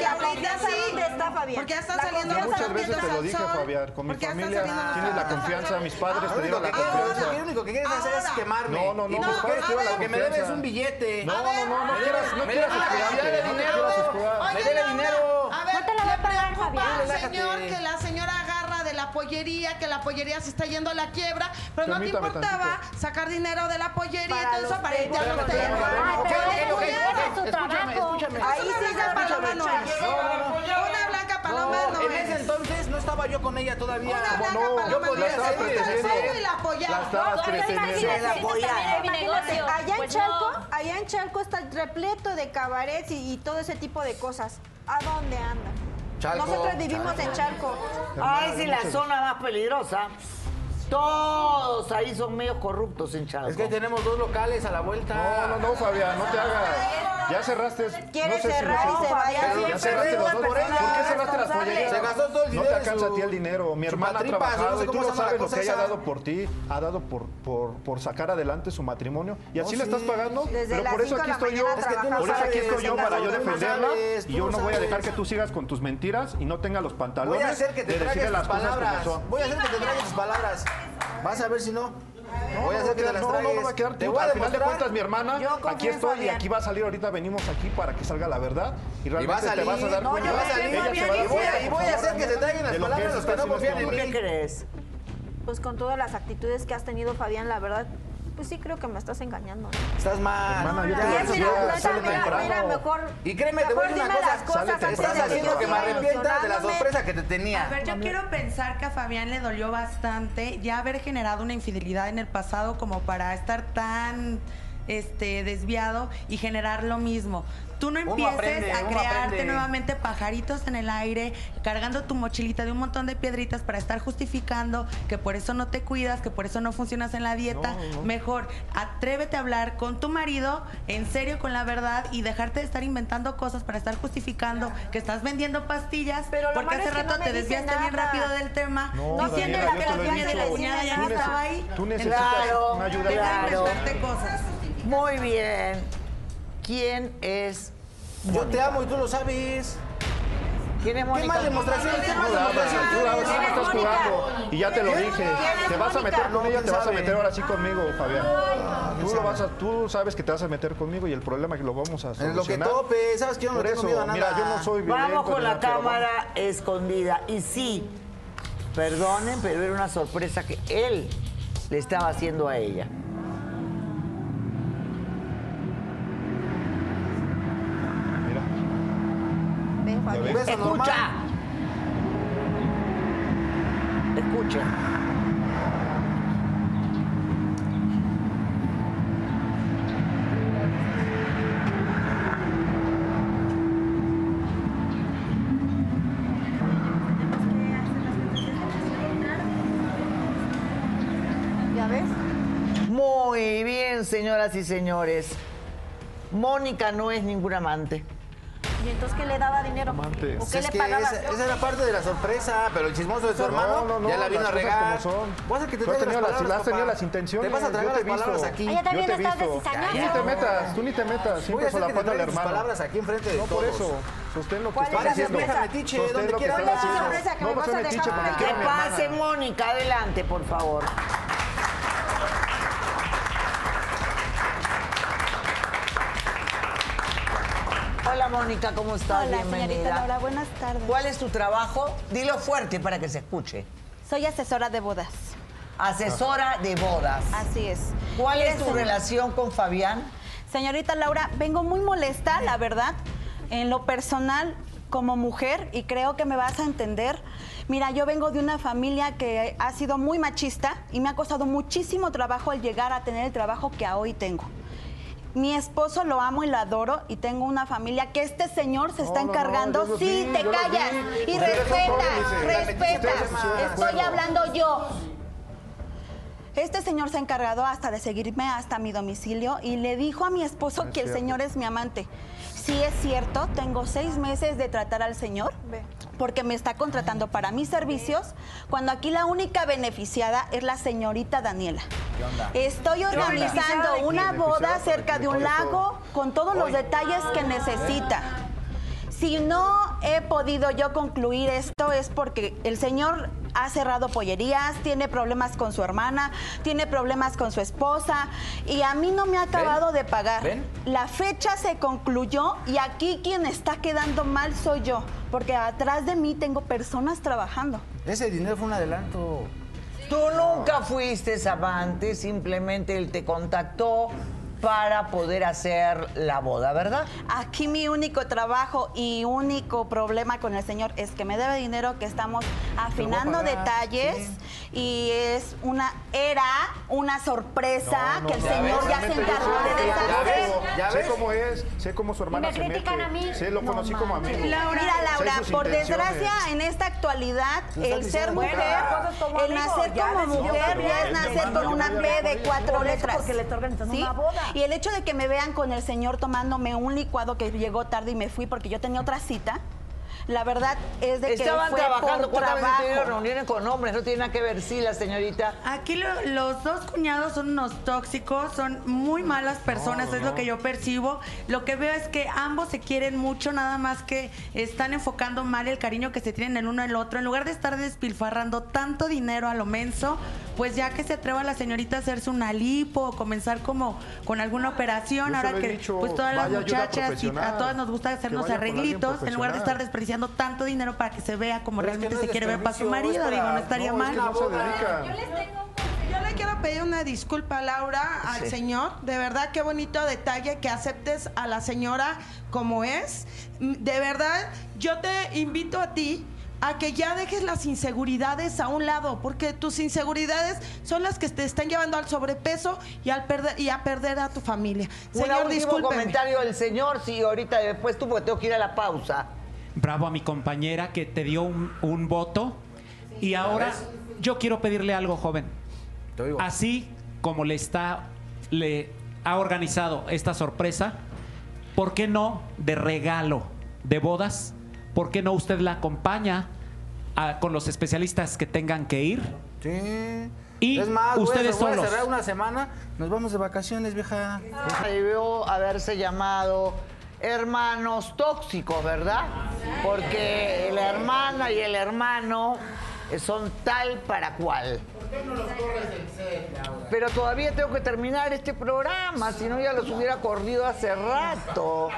Porque ya están saliendo los Muchas familia tienes la confianza, mis padres te. Lo único que quieres hacer es quemarme. No, no, no. Lo que me debes es un billete. No, no, no. No quieras dinero. Me debe. No te lo voy a pagar, Fabián pollería, que la pollería se está yendo a la quiebra, pero no te importaba sacar dinero de la pollería, entonces para ir a los temas. Ahí sí es paloma Una blanca paloma no En ese entonces no estaba yo con ella todavía. Una blanca paloma pues no es. y la apoyaba. Allá en pues Chalco, allá en Chalco está el repleto de cabarets y todo ese tipo de cosas. ¿A dónde andan? Nosotros vivimos en Charco. Ay, sí, la zona más peligrosa. Todos ahí son medio corruptos en Chalco. Es que tenemos dos locales a la vuelta. No, no, no, Fabián, no te hagas. Ya cerraste. Quieres cerrar y se vaya. Pero, ya cerraste los dos. ¿Por qué cerraste las pollerías? Se gastó todo. No te alcanza a ti el dinero. Mi hermana ha trabajado y tú no sabes lo que ella ha dado por ti. Ha dado por, por, por sacar adelante su matrimonio. Y así le estás pagando. Pero por eso aquí estoy yo. Por eso aquí estoy yo para yo defenderla. Y yo no voy a dejar que tú sigas con tus mentiras y no tenga los pantalones de decirle las cosas como son. Voy a hacer que te traigas tus palabras. Vas a ver si no. No, voy a hacer que te las no, no, no va a quedar te voy a Al final de cuentas, mi hermana, aquí estoy y aquí va a salir. Ahorita venimos aquí para que salga la verdad. Y realmente y va a salir. te vas a dar cuenta. No, salir, a. Y voy a hacer que se traigan las palabras los que no confían en mí. ¿Qué crees? Pues con todas las actitudes que has tenido, Fabián, la verdad, pues sí creo que me estás engañando. ¿no? Estás mal. Hermana, yo te lo es, mira, sale mira, temprano. mira, mejor. Y créeme, te voy a mejor decir una dime cosa. las cosas antes Estás haciendo que me siga arrepienta de la sorpresa que te A tenía. ver, yo quiero pensar que a Fabián le dolió bastante ya haber generado una infidelidad en el pasado como para estar tan este desviado y generar lo mismo. Tú no empieces aprende, a crearte nuevamente pajaritos en el aire, cargando tu mochilita de un montón de piedritas para estar justificando que por eso no te cuidas, que por eso no funcionas en la dieta. No, no. Mejor, atrévete a hablar con tu marido en serio con la verdad y dejarte de estar inventando cosas para estar justificando que estás vendiendo pastillas Pero porque hace rato no te desviaste bien rápido del tema, No, diciendo Daniela, que la niña de la cuñada ya no estaba ahí. tú necesitas Claro, una ayuda. Deja de Claro. inventarte cosas. Muy bien. ¿Quién es Yo te amo y tú lo sabes. ¿Quién es ¿Qué más demostración? ¿Qué más demostración? tú la ¿Quién es estás jugando. Y ya te lo dije. ¿Quién es Te vas a meter con ella, No, te vas a ¿quién meter ahora sí conmigo, Fabián. Tú, lo vas a, tú sabes que te vas a meter conmigo y el problema que lo vamos a En solucionar. lo que tope, sabes que yo no Por eso, miedo a nada. mira, yo no soy violento. Vamos con la vamos. cámara escondida. Y sí, perdonen, pero era una sorpresa que él le estaba haciendo a ella. Beso Escucha. normal. Escucha. ¿Ya ves? Muy bien, señoras y señores. Mónica no es ningún amante. ¿Y entonces qué le daba dinero? Amante. ¿O Pues qué es le que pagaba? esa, esa era parte de la sorpresa, pero el chismoso de No, hermano no, no, ya la vino las a regar. como son. Voy a que te tenido las- palabras, las has tenido papá. las intenciones, Te vas a he las palabras visto. aquí. Ella también Yo te he está visto. Tú ni te metas, tú ni te metas. Siempre solapando al tus hermano. palabras aquí enfrente de No, por eso. Sostén lo que ¿Cuál es la haciendo. metiche, estás vas. haciendo. sorpresa que No, me pues vas a dejar Que pase. Mónica, adelante, por favor. Hola Mónica, ¿cómo estás? Hola, Bienvenida. señorita Laura, buenas tardes. ¿Cuál es tu trabajo? Dilo fuerte para que se escuche. Soy asesora de bodas. Asesora de bodas. Así es. ¿Cuál es tu señor- relación con Fabián? Señorita Laura, vengo muy molesta, la verdad, en lo personal como mujer y creo que me vas a entender. Mira, yo vengo de una familia que ha sido muy machista y me ha costado muchísimo trabajo el llegar a tener el trabajo que hoy tengo. Mi esposo lo amo y lo adoro y tengo una familia que este señor se está No, no, no, encargando. sí, te callas y respeta, cómplices. respeta. Estoy hablando yo. Este señor se ha encargado hasta de seguirme hasta mi domicilio y le dijo a mi esposo Es que el cierto. señor es mi amante. Sí es cierto, tengo seis meses de tratar al señor porque me está contratando para mis servicios, cuando aquí la única beneficiada es la señorita Daniela. Estoy organizando una boda cerca de un lago con todos los detalles que necesita. Si no he podido yo concluir esto es porque el señor ha cerrado pollerías, tiene problemas con su hermana, tiene problemas con su esposa y a mí no me ha acabado de pagar. ¿Ven? La fecha se concluyó y aquí quien está quedando mal soy yo, porque atrás de mí tengo personas trabajando. Ese dinero fue un adelanto. Tú nunca fuiste amante, simplemente él te contactó para poder hacer la boda, ¿verdad? Aquí mi único trabajo y único problema con el señor es que me debe dinero, que estamos afinando pagar, detalles y es una era una sorpresa No, no, que el ya señor ves, ya se encargó sé- de ya deshacer. ves, ¿Ya Sé ves? cómo es, sé cómo su hermana me se critican mete. a mí. Sí, lo No conocí como amigo. Laura, Mira, Laura, Sé por desgracia, en esta actualidad, el ser mujer, cada- el nacer como mujer ya es nacer con una P de cuatro letras. porque le está organizando ¿Sí? una boda. Y el hecho de que me vean con el señor tomándome un licuado que llegó tarde y me fui porque yo tenía otra cita, la verdad es de que Estaban fue trabajando, por ¿cuántas veces tuvieron trabajo. reuniones con hombres? No tiene nada que ver, sí, la señorita. Aquí lo- los dos cuñados son unos tóxicos, son muy malas personas, es lo que yo percibo. Lo que veo es que ambos se quieren mucho, nada más que están enfocando mal el cariño que se tienen el uno al otro. En lugar de estar despilfarrando tanto dinero a lo menso, pues ya que se atreva la señorita a hacerse una lipo o comenzar como con alguna operación, Yo ahora que dicho, pues todas las muchachas y a todas nos gusta hacernos arreglitos, en lugar de estar profesional. Desperdiciando tanto dinero para que se vea como Pero es que realmente no se es quiere ver para su marido, es digo, no para- estaría no, es mal. que no se dedican. Yo les tengo un- Yo le quiero pedir una disculpa, Laura, al Sí. señor. De verdad, qué bonito detalle que aceptes a la señora como es. Mm, De verdad, yo te invito a ti a que ya dejes las inseguridades a un lado, porque tus inseguridades son las que te están llevando al sobrepeso y, al perder, y a perder a tu familia. Un Señor, último discúlpeme. comentario del señor, sí, ahorita después tú, porque tengo que ir a la pausa. Bravo a mi compañera que te dio un, un voto. Y ahora yo quiero pedirle algo, joven. Te oigo. Así como le está, le ha organizado esta sorpresa, ¿por qué no de regalo de bodas? ¿Por qué no usted la acompaña a- con los especialistas que tengan que ir? Sí. Y es más, voy a- ustedes voy a solos. cerrar una semana, nos vamos de vacaciones, vieja. Debió haberse llamado hermanos tóxicos, ¿verdad? Porque la hermana y el hermano son tal para cual. ¿Por qué no los corres del set, Laura? Pero todavía tengo que terminar este programa, si no ya los hubiera corrido hace rato.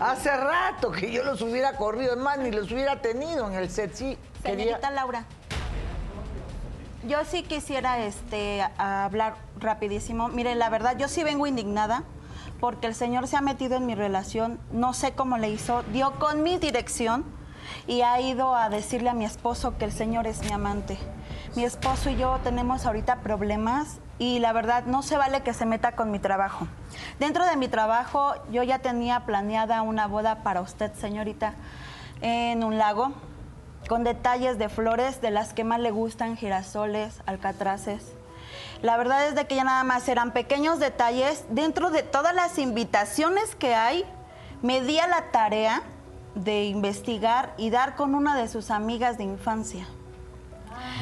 Hace rato que yo los hubiera corrido, es más, ni los hubiera tenido en el set. Sí, quería... Señorita Laura, yo sí quisiera este, hablar rapidísimo. Mire, la verdad, yo sí vengo indignada porque el señor se ha metido en mi relación, no sé cómo le hizo, dio con mi dirección y ha ido a decirle a mi esposo que el señor es mi amante. Mi esposo y yo tenemos ahorita problemas y la verdad no se vale que se meta con mi trabajo. Dentro de mi trabajo yo ya tenía planeada una boda para usted, señorita, en un lago con detalles de flores de las que más le gustan, girasoles, alcatraces. La verdad es de que ya nada más eran pequeños detalles. Dentro de todas las invitaciones que hay, me di a la tarea de investigar y dar con una de sus amigas de infancia.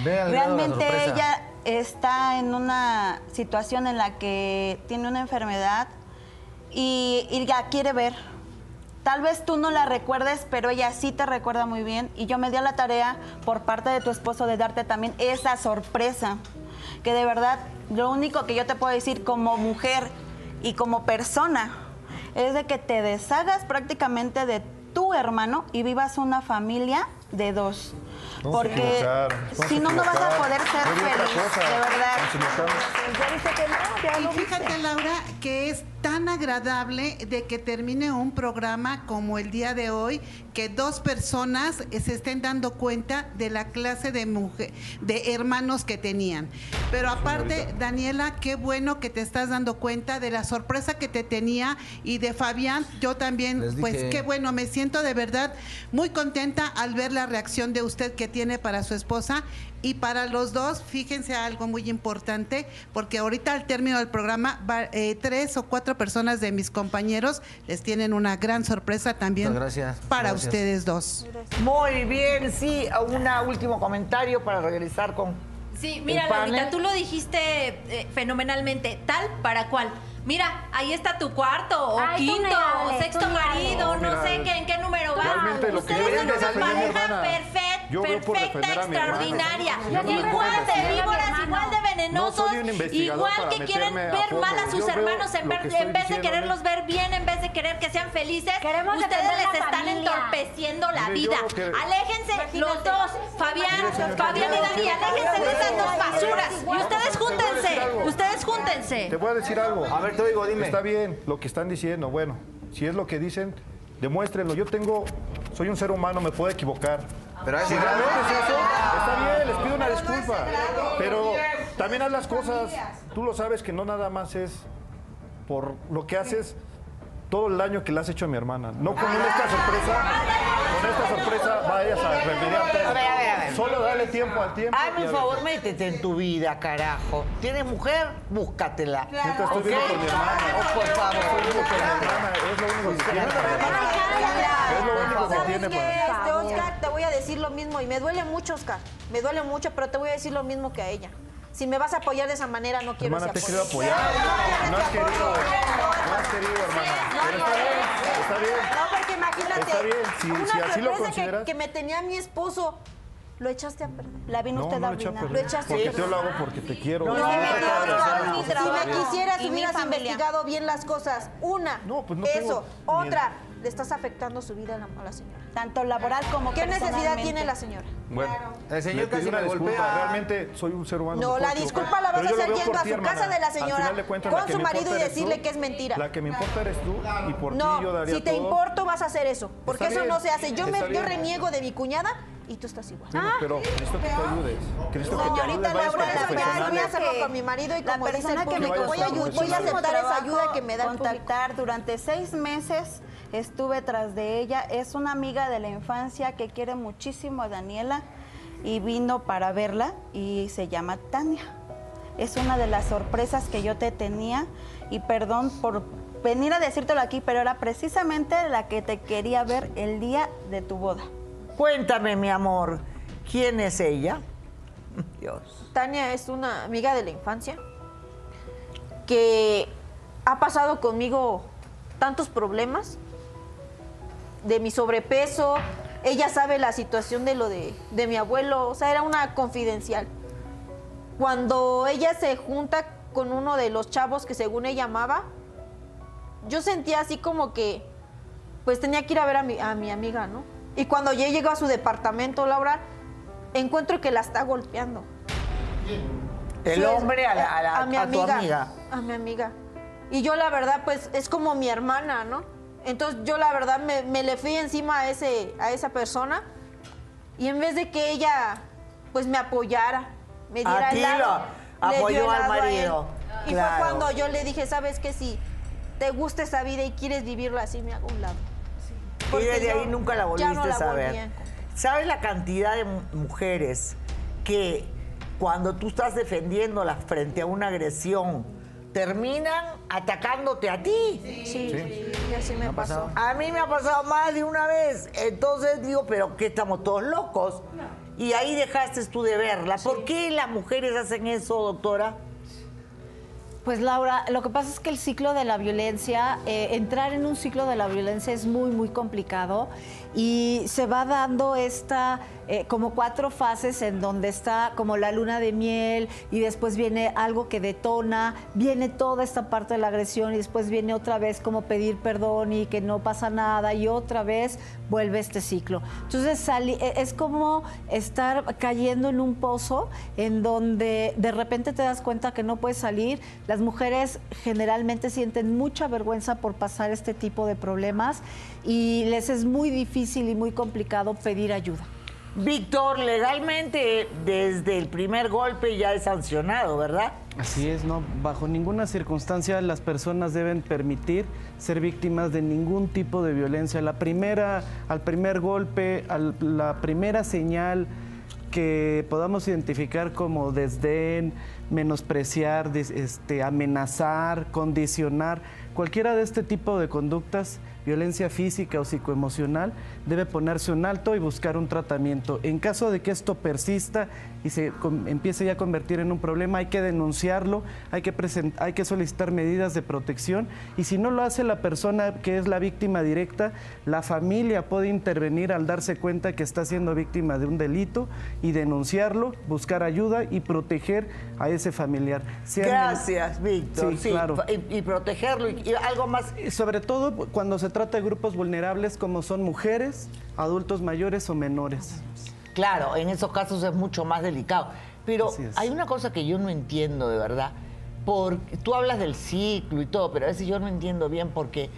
Realmente ella está en una situación en la que tiene una enfermedad y, y la quiere ver. Tal vez tú no la recuerdes, pero ella sí te recuerda muy bien. Y yo me di a la tarea por parte de tu esposo de darte también esa sorpresa. Que de verdad, lo único que yo te puedo decir como mujer y como persona es de que te deshagas prácticamente de tu hermano y vivas una familia de dos. Vamos Porque si no, no vas a poder ser feliz, de verdad. Nos equivocamos. Ya dice que no, ya Y fíjate. Laura, que es tan agradable de que termine un programa como el día de hoy, que dos personas se estén dando cuenta de la clase de mujer, de hermanos que tenían. Pero aparte, Daniela, qué bueno que te estás dando cuenta de la sorpresa que te tenía y de Fabián, yo también, pues qué bueno, me siento de verdad muy contenta al ver la reacción de usted que tiene para su esposa y para los dos, fíjense algo muy importante, porque ahorita al término del programa, va- eh, tres o cuatro personas de mis compañeros les tienen una gran sorpresa también gracias. para Gracias. ustedes dos. Muy bien, sí, un último comentario para regresar con Sí, mira. Laurita, tú lo dijiste eh, fenomenalmente, tal para cual. Mira, ahí está tu cuarto, o Ay, quinto, o sexto marido, No, no, mira, sé qué, en qué número va. realmente lo que Ustedes son una pareja perfecta, Yo extraordinaria. Yo Igual de víboras, igual de No venenosos, igual que quieren ver mal a sus Yo hermanos en, ver- vez de quererlos ¿no? ver bien, en vez de querer que sean felices. Queremos ustedes les están familia. entorpeciendo la vida. Aléjense los dos, Fabián, Fabián y Dani, aléjense de esas dos basuras. Y ustedes júntense, ustedes júntense. Te voy a decir algo. A ver, te oigo, dime. Está bien lo que están diciendo. Bueno, si es lo que dicen, demuéstrenlo. Yo tengo, soy un ser humano, me puedo equivocar. Pero si realmente es eso, está bien, les pido una disculpa. Pero también haz las cosas. Tú lo sabes que no nada más es por lo que haces todo el daño que le has hecho a mi hermana. No con esta sorpresa, con esta sorpresa vayas a remediarte. Solo dale tiempo al tiempo. Hazme un ver. favor, métete en tu vida, carajo. ¿Tienes mujer? Búscatela. Yo te estoy viendo con mi hermana. Oh, por favor. Estoy viendo con mi hermana. Es lo único que tiene. Es lo único que ¿Sabes tiene. qué, este, Oscar? Te voy a decir lo mismo y me duele mucho, Oscar. Me duele mucho, pero te voy a decir lo mismo que a ella. Si me vas a apoyar de esa manera, no quiero Hermana, te he querido apoyar. No has querido. No has querido, hermana. Pero está bien. Está bien. No, porque imagínate. Está bien, si- una si así lo sorpresa consideras. Que, que me tenía mi esposo. Lo echaste a perder. La vino No, usted no a arruinar. Lo echaste a Porque perder. yo lo hago porque te quiero. No, hacer mi cosas trabajo. Si me quisieras, hubieras investigado bien las cosas. Una, No, pues no eso. Otra, le estás afectando su vida a la, a la señora. Tanto laboral como ¿Qué necesidad tiene la señora? Bueno, El señor casi una me disculpa. golpea. Realmente soy un ser humano. No, la disculpa la vas a hacer yendo a su hermana. casa de la señora final de cuentas, con la su marido y decirle tú, que es mentira. La que me importa eres tú y por ti yo No, si te todo. importo vas a hacer eso, porque Está eso bien, no se hace. Yo me yo reniego de mi cuñada y tú estás igual. Bueno, pero necesito que te ayudes. Necesito que te ayudes. Señorita voy a hacerlo con mi marido y La como dice que me voy a, voy a aceptar esa ayuda que me da contactar durante seis meses estuve tras de ella es una amiga de la infancia que quiere muchísimo a Daniela y vino para verla y se llama Tania es una de las sorpresas que yo te tenía y perdón por venir a decírtelo aquí pero era precisamente la que te quería ver el día de tu boda Cuéntame, mi amor, ¿quién es ella? <laughs> Dios. Tania es una amiga de la infancia que ha pasado conmigo tantos problemas de mi sobrepeso. Ella sabe la situación de lo de, de mi abuelo. O sea, era una confidencial. Cuando ella se junta con uno de los chavos que según ella amaba, yo sentía así como que, pues tenía que ir a ver a mi, a mi amiga, ¿no? Y cuando yo llego a su departamento, Laura, encuentro que la está golpeando. El Sí, hombre a, la- a la- mi a tu amiga. A mi amiga. Y yo la verdad, pues es como mi hermana, ¿no? Entonces yo la verdad me, me le fui encima a, ese, a esa persona y en vez de que ella pues me apoyara, me diera A el lado, lo le dio apoyó al lado a él. marido. Y Claro. fue cuando yo le dije, ¿sabes qué? Si te gusta esa vida y quieres vivirla así, me hago un lado. Y Porque desde yo ahí nunca la volviste no la a saber. volví a encontrar. ¿Sabes la cantidad de mu- mujeres que cuando tú estás defendiéndolas frente a una agresión, terminan atacándote a ti? Sí, y así me pasó. A mí me ha pasado más de una vez. Entonces digo, ¿pero qué estamos todos locos? Y ahí dejaste tú de verla. ¿Por qué las mujeres hacen eso, doctora? Pues Laura, lo que pasa es que el ciclo de la violencia, eh, entrar en un ciclo de la violencia es muy, muy complicado y se va dando esta, eh, como cuatro fases en donde está como la luna de miel y después viene algo que detona, viene toda esta parte de la agresión y después viene otra vez como pedir perdón y que no pasa nada y otra vez vuelve este ciclo. Entonces e- es como estar cayendo en un pozo en donde de repente te das cuenta que no puedes salir. Las mujeres generalmente sienten mucha vergüenza por pasar este tipo de problemas y les es muy difícil y muy complicado pedir ayuda. Víctor, legalmente desde el primer golpe ya es sancionado, ¿verdad? Así es, no, bajo ninguna circunstancia las personas deben permitir ser víctimas de ningún tipo de violencia. La primera, al primer golpe, a la primera señal que podamos identificar como desdén, menospreciar, des- este, amenazar, condicionar, cualquiera de este tipo de conductas, violencia física o psicoemocional, debe ponerse un alto y buscar un tratamiento. En caso de que esto persista y se empiece ya a convertir en un problema, hay que denunciarlo, hay que, hay que solicitar medidas de protección y si no lo hace la persona que es la víctima directa, la familia puede intervenir al darse cuenta que está siendo víctima de un delito y denunciarlo, buscar ayuda y proteger a ese familiar. Gracias, Víctor. Sí, claro. Y, y protegerlo. Y, y algo más. Sobre todo cuando se trata de grupos vulnerables como son mujeres, adultos mayores o menores. Claro, en esos casos es mucho más delicado. Pero hay una cosa que yo no entiendo de verdad. Porque tú hablas del ciclo y todo, pero a veces yo no entiendo bien porque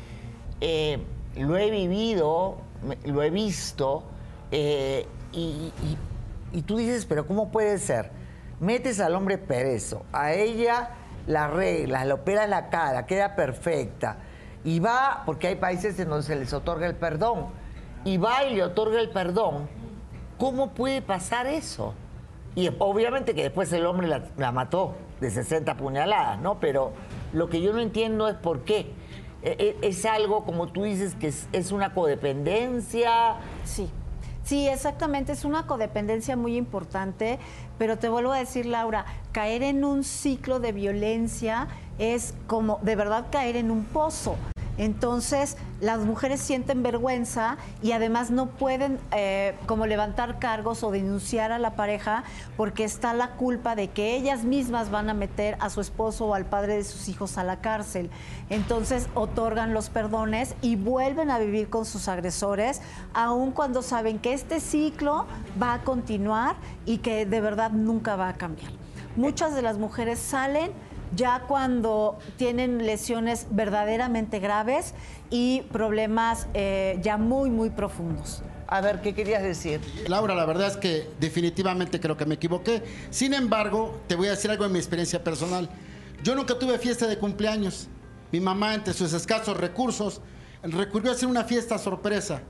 eh, lo he vivido, lo he visto, eh, y, y- y tú dices, pero ¿cómo puede ser? Metes al hombre perezo, a ella la arreglas, le operas la cara, queda perfecta, y va, porque hay países en donde se les otorga el perdón, y va y le otorga el perdón, ¿cómo puede pasar eso? Y obviamente que después el hombre la, mató de 60 puñaladas, ¿no? Pero lo que yo no entiendo es por qué. E- e- Es algo, como tú dices, que es, es una codependencia. Sí. Sí, exactamente, es una codependencia muy importante, pero te vuelvo a decir, Laura, caer en un ciclo de violencia es como de verdad caer en un pozo. Entonces, las mujeres sienten vergüenza y además no pueden eh, como levantar cargos o denunciar a la pareja porque está la culpa de que ellas mismas van a meter a su esposo o al padre de sus hijos a la cárcel. Entonces, otorgan los perdones y vuelven a vivir con sus agresores, aun cuando saben que este ciclo va a continuar y que de verdad nunca va a cambiar. Muchas de las mujeres salen ya cuando tienen lesiones verdaderamente graves y problemas eh, ya muy, muy profundos. A ver, ¿qué querías decir? Laura, la verdad es que definitivamente creo que me equivoqué. Sin embargo, te voy a decir algo de mi experiencia personal. Yo nunca tuve fiesta de cumpleaños. Mi mamá, entre sus escasos recursos, recurrió a hacer una fiesta sorpresa.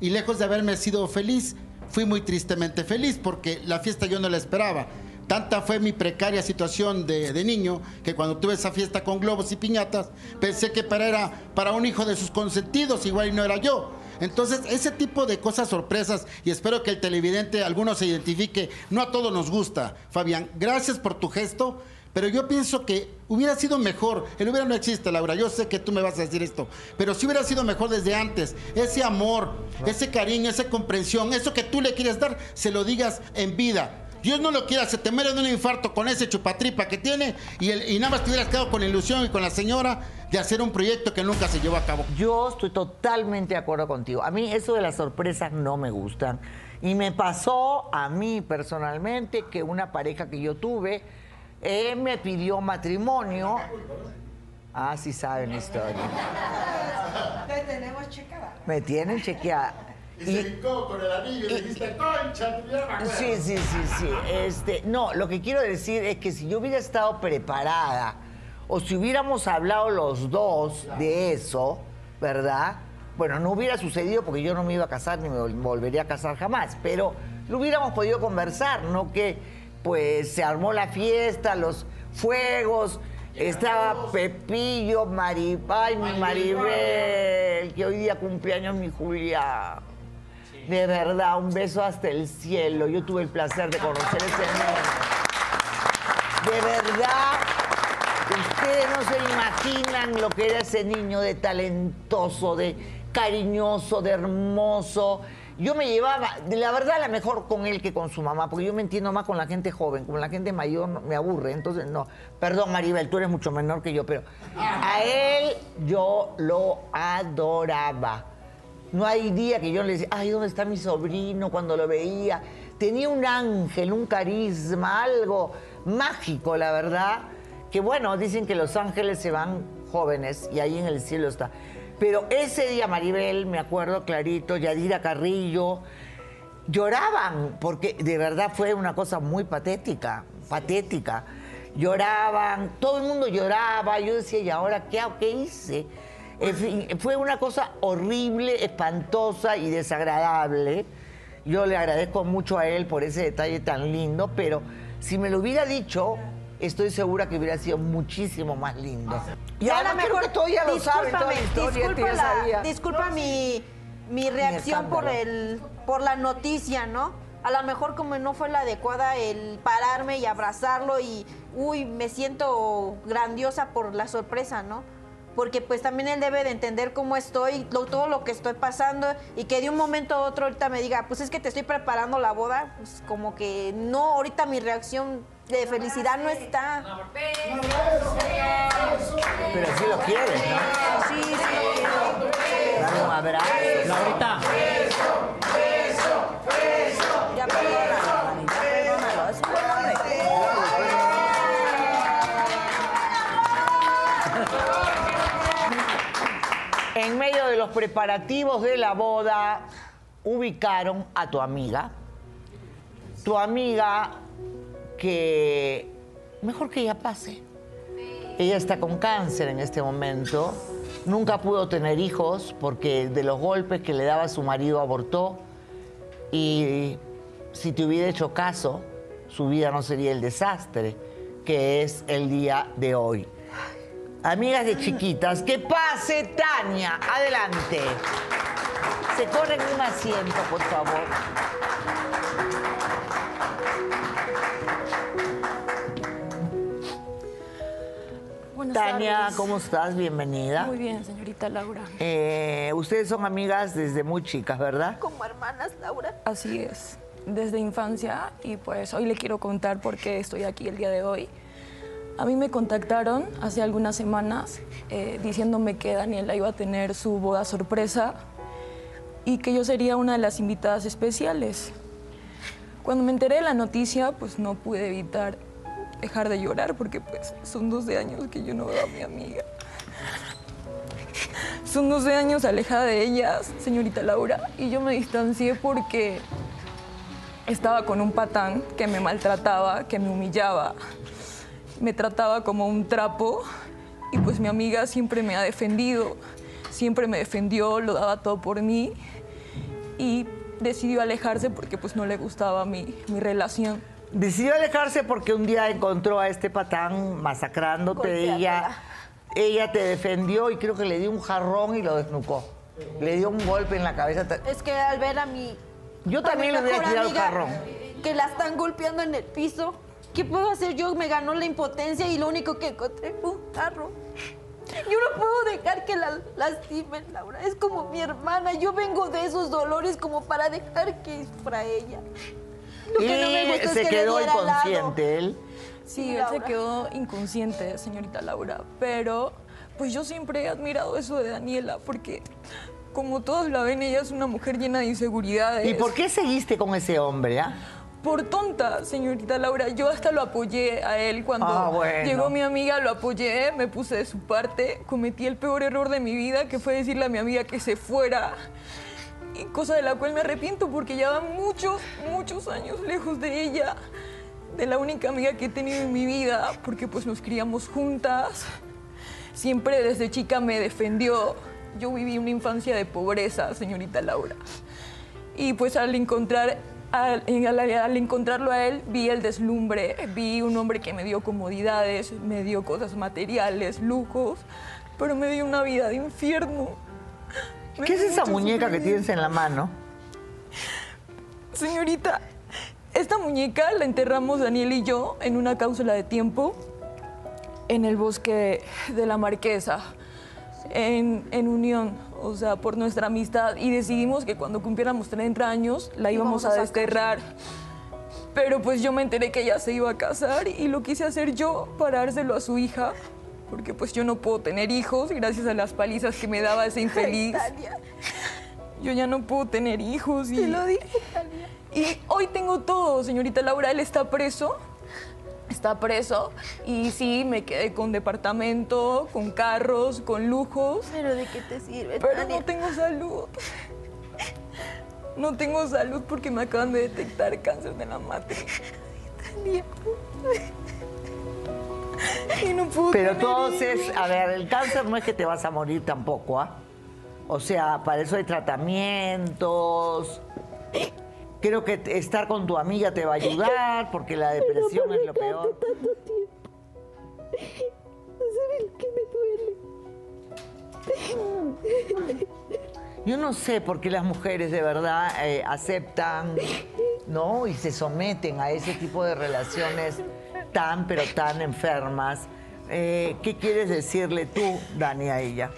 Y lejos de haberme sido feliz, fui muy tristemente feliz porque la fiesta yo no la esperaba. Tanta fue mi precaria situación de, niño que cuando tuve esa fiesta con globos y piñatas, pensé que para, era para un hijo de sus consentidos, igual no era yo. Entonces, ese tipo de cosas sorpresas, y espero que el televidente, alguno se identifique, no a todos nos gusta. Fabián, gracias por tu gesto, Pero yo pienso que hubiera sido mejor. El hubiera no existe, Laura. Yo sé que tú me vas a decir esto. Pero si hubiera sido mejor desde antes, ese amor, ese cariño, esa comprensión, eso que tú le quieres dar, se lo digas en vida. Dios no lo quiera, se te muere de un infarto con ese chupatripa que tiene y, el- y nada más te hubieras quedado con la ilusión y con la señora de hacer un proyecto que nunca se llevó a cabo. Yo estoy totalmente de acuerdo contigo. A mí eso de las sorpresas no me gustan. Y me pasó a mí personalmente que una pareja que yo tuve eh, me pidió matrimonio. Ah, sí saben la historia. Te tenemos checada. Me tienen chequeada. Y se hincó con el anillo y le dijiste, concha, tu vida me acuerdo". Sí, sí, sí, sí. Este, no, lo que quiero decir es que si yo hubiera estado preparada o si hubiéramos hablado los dos de eso, ¿verdad? Bueno, no hubiera sucedido porque yo no me iba a casar ni me vol- volvería a casar jamás, pero lo hubiéramos podido conversar, ¿no? Que pues se armó la fiesta, los fuegos, estaba Pepillo, Maripay, mi Maribel, que hoy día cumpleaños mi Julia. De verdad, un beso hasta el cielo. Yo tuve el placer de conocer ese niño. De verdad, ustedes no se imaginan lo que era ese niño de talentoso, de cariñoso, de hermoso. Yo me llevaba, la verdad, la mejor con él que con su mamá, porque yo me entiendo más con la gente joven, con la gente mayor me aburre. Entonces, no. Perdón, Maribel, tú eres mucho menor que yo, pero a él yo lo adoraba. No hay día que yo le decía, ay, ¿dónde está mi sobrino? Cuando lo veía. Tenía un ángel, un carisma, algo mágico, la verdad. Que bueno, dicen que los ángeles se van jóvenes y ahí en el cielo está. Pero ese día, Maribel, me acuerdo clarito, Yadira Carrillo, lloraban, porque de verdad fue una cosa muy patética, patética. Lloraban, todo el mundo lloraba, yo decía, ¿y ahora qué hago? ¿Qué hice? En fin, fue una cosa horrible, espantosa y desagradable. Yo le agradezco mucho a él por ese detalle tan lindo, pero si me lo hubiera dicho, estoy segura que hubiera sido muchísimo más lindo. Y a lo creo mejor, que todos ya lo toda la historia, disculpa, que ya la- sabía. disculpa mi, mi reacción por el por la noticia, ¿no? A lo mejor como no fue la adecuada el pararme y abrazarlo y uy, me siento grandiosa por la sorpresa, ¿no? Porque pues también él debe de entender cómo estoy, lo- todo lo que estoy pasando y que de un momento a otro ahorita me diga, pues es que te estoy preparando la boda, pues como que no, ahorita mi reacción de felicidad no está. Pero sí lo quieres, ¿no? Sí, sí lo quiero. Dale un abrazo. Laurita. En medio de los preparativos de la boda, ubicaron a tu amiga. Tu amiga que mejor que ella pase. Ella está con cáncer en este momento. Nunca pudo tener hijos porque de los golpes que le daba su marido abortó. Y si te hubiera hecho caso, su vida no sería el desastre que es el día de hoy. Amigas de chiquitas, que pase Tania. Adelante. Se corren un asiento, por favor. Buenas Tania, tardes. ¿cómo estás? Bienvenida. Muy bien, señorita Laura. Eh, ustedes son amigas desde muy chicas, ¿verdad? Como hermanas, Laura. Así es, desde infancia y pues hoy le quiero contar por qué estoy aquí el día de hoy. A mí me contactaron hace algunas semanas eh, diciéndome que Daniela iba a tener su boda sorpresa y que yo sería una de las invitadas especiales. Cuando me enteré de la noticia, pues no pude evitar dejar de llorar porque pues son 12 años que yo no veo a mi amiga. Son 12 años alejada de ellas, señorita Laura, y yo me distancié porque estaba con un patán que me maltrataba, que me humillaba, me trataba como un trapo y pues mi amiga siempre me ha defendido, siempre me defendió, lo daba todo por mí y decidió alejarse porque pues no le gustaba mi, mi relación. Decidió alejarse porque un día encontró a este patán masacrándote. Ella, ella te defendió y creo que le dio un jarrón y lo desnucó. Le dio un golpe en la cabeza. Es que al ver a mi. Yo a también mi le hubiera tirado el jarrón. Que la están golpeando en el piso. ¿Qué puedo hacer yo? Me ganó la impotencia y lo único que encontré fue un carro. Yo no puedo dejar que la lastimen, Laura. Es como mi hermana. Yo vengo de esos dolores como para dejar que sufra ella. Lo que no me Y gusta es se que le quedó diera al lado. inconsciente él. Sí, él se quedó inconsciente, señorita Laura. Pero, pues yo siempre he admirado eso de Daniela, porque como todos la ven, ella es una mujer llena de inseguridades. ¿Y por qué seguiste con ese hombre, ah? Por tonta, señorita Laura. Yo hasta lo apoyé a él cuando Ah, bueno. llegó mi amiga, lo apoyé, me puse de su parte, cometí el peor error de mi vida, que fue decirle a mi amiga que se fuera. Y cosa de la cual me arrepiento porque ya van muchos, muchos años lejos de ella, de la única amiga que he tenido en mi vida, porque pues nos criamos juntas. Siempre desde chica me defendió. Yo viví una infancia de pobreza, señorita Laura. Y pues al encontrar al, al- al encontrarlo a él vi el deslumbre, vi un hombre que me dio comodidades, me dio cosas materiales, lujos, pero me dio una vida de infierno. Me ¿Qué es esa muñeca que tienes en la mano? Señorita, esta muñeca la enterramos Daniel y yo en una cápsula de tiempo en el bosque de la Marquesa, en, en unión, o sea, por nuestra amistad. Y decidimos que cuando cumpliéramos 30 años la íbamos a desterrar. Pero pues yo me enteré que ella se iba a casar y lo quise hacer yo para dárselo a su hija. Porque pues yo no puedo tener hijos gracias a las palizas que me daba ese infeliz. Yo ya no puedo tener hijos y... Te lo dije, Y hoy tengo todo, señorita Laura. Él está preso. Está preso. Y sí, me quedé con departamento, con carros, con lujos. Pero ¿de qué te sirve? Pero Tania? no tengo salud. No tengo salud porque me acaban de detectar cáncer de la matriz. Tania. Y no puedo Pero entonces, a ver, el cáncer no es que te vas a morir tampoco, ¿ah? O sea, para eso hay tratamientos. Creo que estar con tu amiga te va a ayudar, porque la depresión es lo peor. tanto tiempo. No sabes que me duele. Yo no sé por qué las mujeres de verdad eh, aceptan, ¿no? Y se someten a ese tipo de relaciones tan, pero tan enfermas. Eh, ¿Qué quieres decirle tú, Dani, a ella?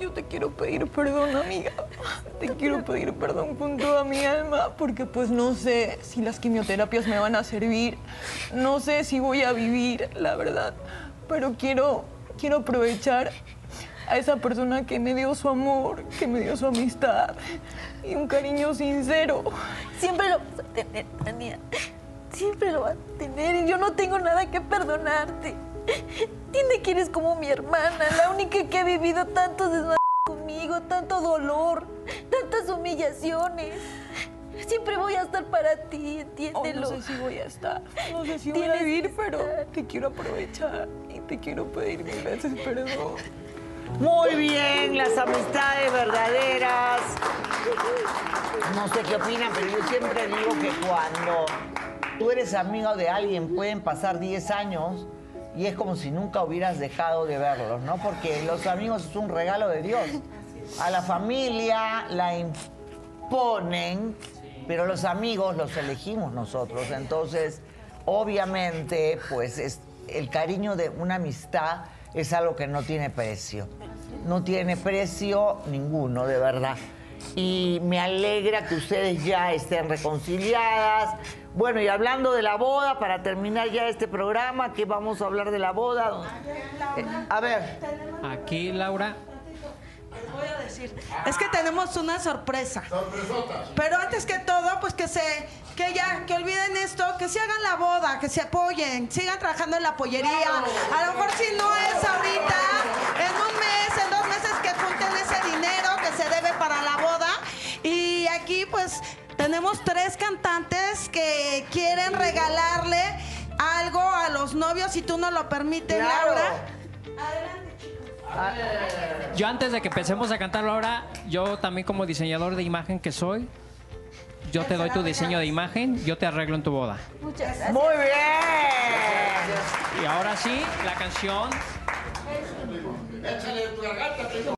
Yo te quiero pedir perdón, amiga. Te quiero pedir perdón con toda mi alma porque pues no sé si las quimioterapias me van a servir. No sé si voy a vivir, la verdad. Pero quiero, quiero aprovechar a esa persona que me dio su amor, que me dio su amistad y un cariño sincero. Siempre lo vas a tener, Tania. Siempre lo vas a tener y yo no tengo nada que perdonarte. Entiende que eres como mi hermana, la única que ha vivido tantos desmadres conmigo, tanto dolor, tantas humillaciones. Siempre voy a estar para ti, Oh, entiéndelo. no sé si voy a estar, no sé si voy a vivir, pero te quiero aprovechar y te quiero pedir mil veces perdón. Muy bien, las amistades verdaderas. No sé qué opinan, pero yo siempre digo que cuando tú eres amigo de alguien pueden pasar 10 años y es como si nunca hubieras dejado de verlos, ¿no? Porque los amigos es un regalo de Dios. A la familia la imponen, pero los amigos los elegimos nosotros. Entonces, obviamente, pues es, el cariño de una amistad es algo que no tiene precio. No tiene precio ninguno, de verdad. Y me alegra que ustedes ya estén reconciliadas. Bueno, y hablando de la boda, para terminar ya este programa, que vamos a hablar de la boda. Eh, a ver, Aquí, Laura, voy a decir. Es que tenemos una sorpresa. Pero antes que todo, pues que se, que ya, que olviden esto, que se hagan la boda, que se apoyen, sigan trabajando en la pollería. A lo mejor si no es ahorita, en un mes, en dos meses que junten ese dinero que se debe para la aquí pues tenemos tres cantantes que quieren regalarle algo a los novios, si tú no lo permites, Claro. Laura. yo antes de que empecemos a cantar Laura, yo también como diseñador de imagen que soy, yo te doy tu diseño de imagen, yo te arreglo en tu boda. Muchas gracias. muy bien. Y ahora sí, la canción Échale tu garganta,